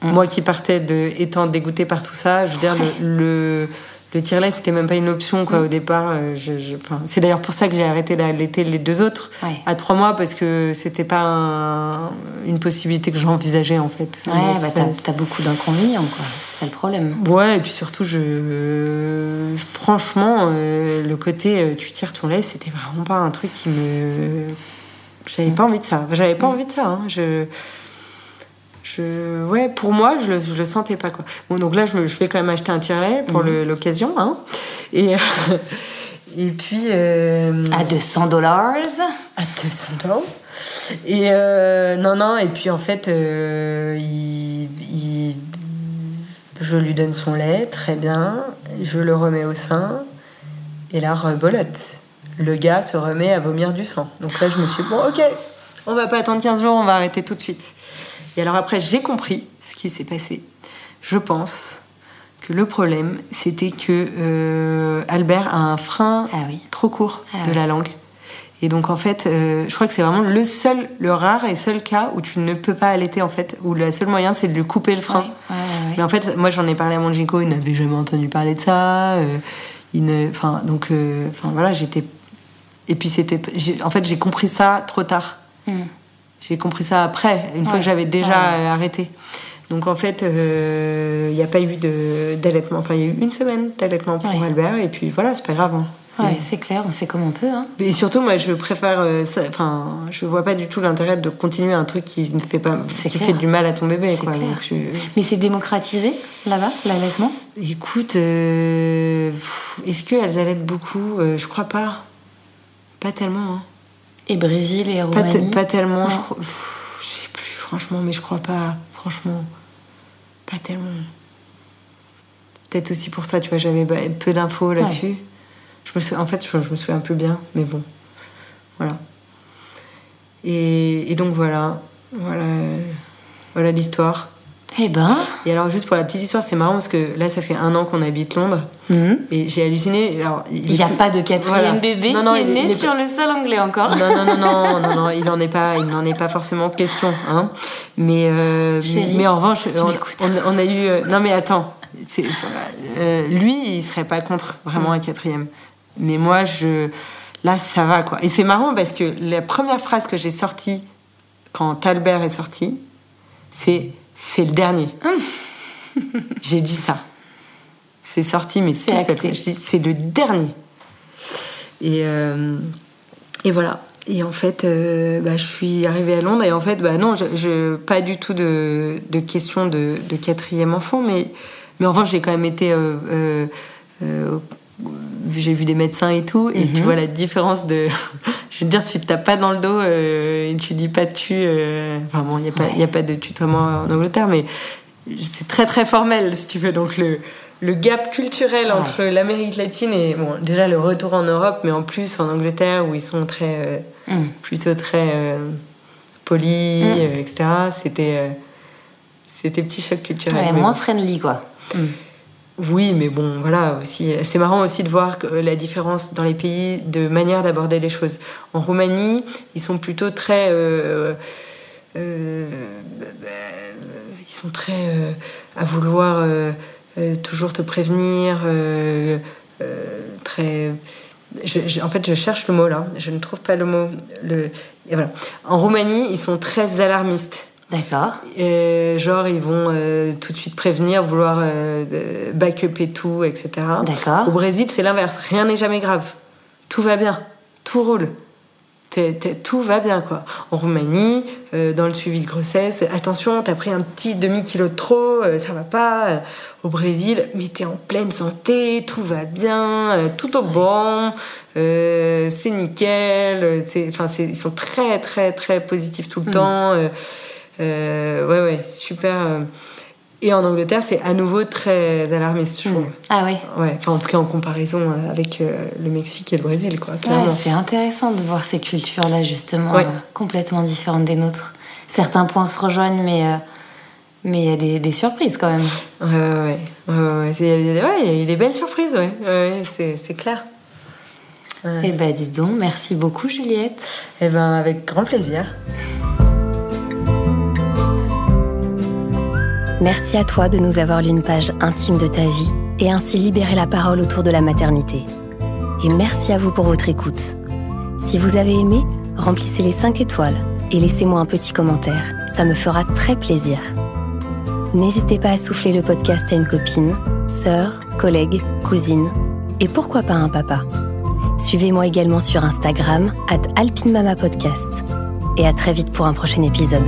Mm. Moi qui partais de, étant dégoûtée par tout ça, je veux dire, le, le, tire-lait, c'était même pas une option, quoi, mm. au départ. Euh, je, c'est d'ailleurs pour ça que j'ai arrêté d'allaiter les deux autres à trois mois, parce que c'était pas une possibilité que j'envisageais, en fait. Ouais, bah t'as, beaucoup d'inconvénients, quoi. C'est le problème. Ouais, et puis surtout, je. franchement, euh, le côté euh, tu tires ton lait, c'était vraiment pas un truc qui me. J'avais mm. pas envie de ça. J'avais pas envie de ça. Hein. Je je, ouais, pour moi, je le, le sentais pas. Quoi. Bon, donc là, je, me, je vais quand même acheter un tire-lait pour mhm. l'occasion. Hein. Et, et puis. Euh, à 200 dollars À 200 dollars. Et euh, non, non, et puis en fait, euh, il, il, je lui donne son lait, très bien. Je le remets au sein. Et là, rebolote. Le gars se remet à vomir du sang. Donc là, je me suis dit, bon, ok, on va pas attendre 15 jours, on va arrêter tout de suite. Et alors après, j'ai compris ce qui s'est passé. Je pense que le problème, c'était que euh, Albert a un frein ah trop court ah de la langue. Et donc en fait, euh, je crois que c'est vraiment le seul, le rare et seul cas où tu ne peux pas allaiter en fait, où le seul moyen c'est de lui couper le frein. Mais en fait, moi j'en ai parlé à mon il n'avait jamais entendu parler de ça. Euh, il ne, enfin donc, enfin voilà, j'étais. Et puis c'était, en fait j'ai compris ça trop tard. Hmm. J'ai compris ça après, une fois que j'avais déjà arrêté. Donc en fait, il euh, n'y a pas eu d'allaitement. Enfin, il y a eu une semaine d'allaitement pour Albert, et puis voilà, c'est pas grave. Hein. C'est clair, on fait comme on peut. Hein. Et surtout, moi, je préfère. Euh, enfin, je vois pas du tout l'intérêt de continuer un truc qui ne fait pas, qui fait du mal à ton bébé. Quoi. Mais c'est démocratisé là-bas, l'allaitement? Écoute, euh, est-ce qu'elles allaitent beaucoup? Je crois pas. Pas tellement. Hein. Et Brésil et Roumanie Pas, tellement, je, je, sais plus franchement, mais je crois pas, franchement, pas tellement. Peut-être aussi pour ça, tu vois, j'avais peu d'infos là-dessus. Je me en fait, je, me souviens peu bien, mais bon, voilà. Et, et donc voilà, voilà, voilà l'histoire. Eh ben. Et alors, juste pour la petite histoire, c'est marrant parce que là, ça fait un an qu'on habite Londres. Mhm. Et j'ai halluciné. Alors, il n'y a pas de quatrième bébé qui est né sur le sol anglais encore. Non, non, non, non, [LAUGHS] non, non, il n'en est pas, il n'en est pas forcément question. Hein. Mais, euh, mais en revanche, on, a eu. Euh, non, mais attends. Euh, lui, il serait pas contre vraiment un quatrième. Mais moi, je. Là, ça va, quoi. Et c'est marrant parce que la première phrase que j'ai sortie quand Albert est sorti, c'est c'est le dernier. Hum. [LAUGHS] J'ai dit ça. C'est sorti, mais c'est c'est le dernier. Et, euh, et voilà. Et en fait, euh, bah, je suis arrivée à Londres et en fait, bah non, je, pas du tout de, de question de, de, quatrième enfant, mais, mais en revanche, j'ai quand même été. Euh, j'ai vu des médecins et tout, et tu mhm. vois la différence de. [LAUGHS] je veux dire, tu te tapes pas dans le dos euh, et tu dis pas tu. Euh, enfin bon, il n'y a, pas, a pas de tutoiement en Angleterre, mais c'est très très formel si tu veux. Donc le, le gap culturel entre l'Amérique latine et bon, déjà le retour en Europe, mais en plus en Angleterre où ils sont très. Euh, mm. plutôt très polis, mm. etc. C'était. c'était petit choc culturel. moins friendly quoi. Oui, mais bon, voilà, aussi, c'est marrant aussi de voir la différence dans les pays de manière d'aborder les choses. En Roumanie, ils sont plutôt très. Euh, euh, ils sont très euh, à vouloir toujours te prévenir, très. en fait, je cherche le mot là. Je ne trouve pas le mot. Le. En Roumanie, ils sont très alarmistes. D'accord. genre, ils vont euh, tout de suite prévenir, vouloir euh, back-up et tout, etc. D'accord. Au Brésil, c'est l'inverse. Rien n'est jamais grave. Tout va bien. Tout roule. tout va bien, quoi. En Roumanie, euh, dans le suivi de grossesse, attention, t'as pris un petit demi-kilo de trop, ça va pas. Au Brésil, mais t'es en pleine santé, tout va bien, tout au bon, c'est nickel. Ils sont très, très, très positifs tout le mm. temps. Euh, ouais, ouais, super. Euh. Et en Angleterre, c'est à nouveau très alarmiste, je trouve. Ah oui Ouais, enfin, en tout cas en comparaison euh, avec le Mexique et le Brésil, quoi. Ouais, c'est intéressant de voir ces cultures-là, justement, complètement différentes des nôtres. Certains points se rejoignent, mais mais il y a des, des, surprises quand même. Ouais, ouais, ouais. Il y, a eu des belles surprises, ouais. ouais c'est clair. Eh ben, dis donc, merci beaucoup, Juliette. Eh ben, avec grand plaisir. Merci à toi de nous avoir lu une page intime de ta vie et ainsi libérer la parole autour de la maternité. Et merci à vous pour votre écoute. Si vous avez aimé, remplissez les 5 étoiles et laissez-moi un petit commentaire. Ça me fera très plaisir. N'hésitez pas à souffler le podcast à une copine, sœur, collègue, cousine et pourquoi pas un papa. Suivez-moi également sur Instagram, at alpinemamapodcast. Et à très vite pour un prochain épisode.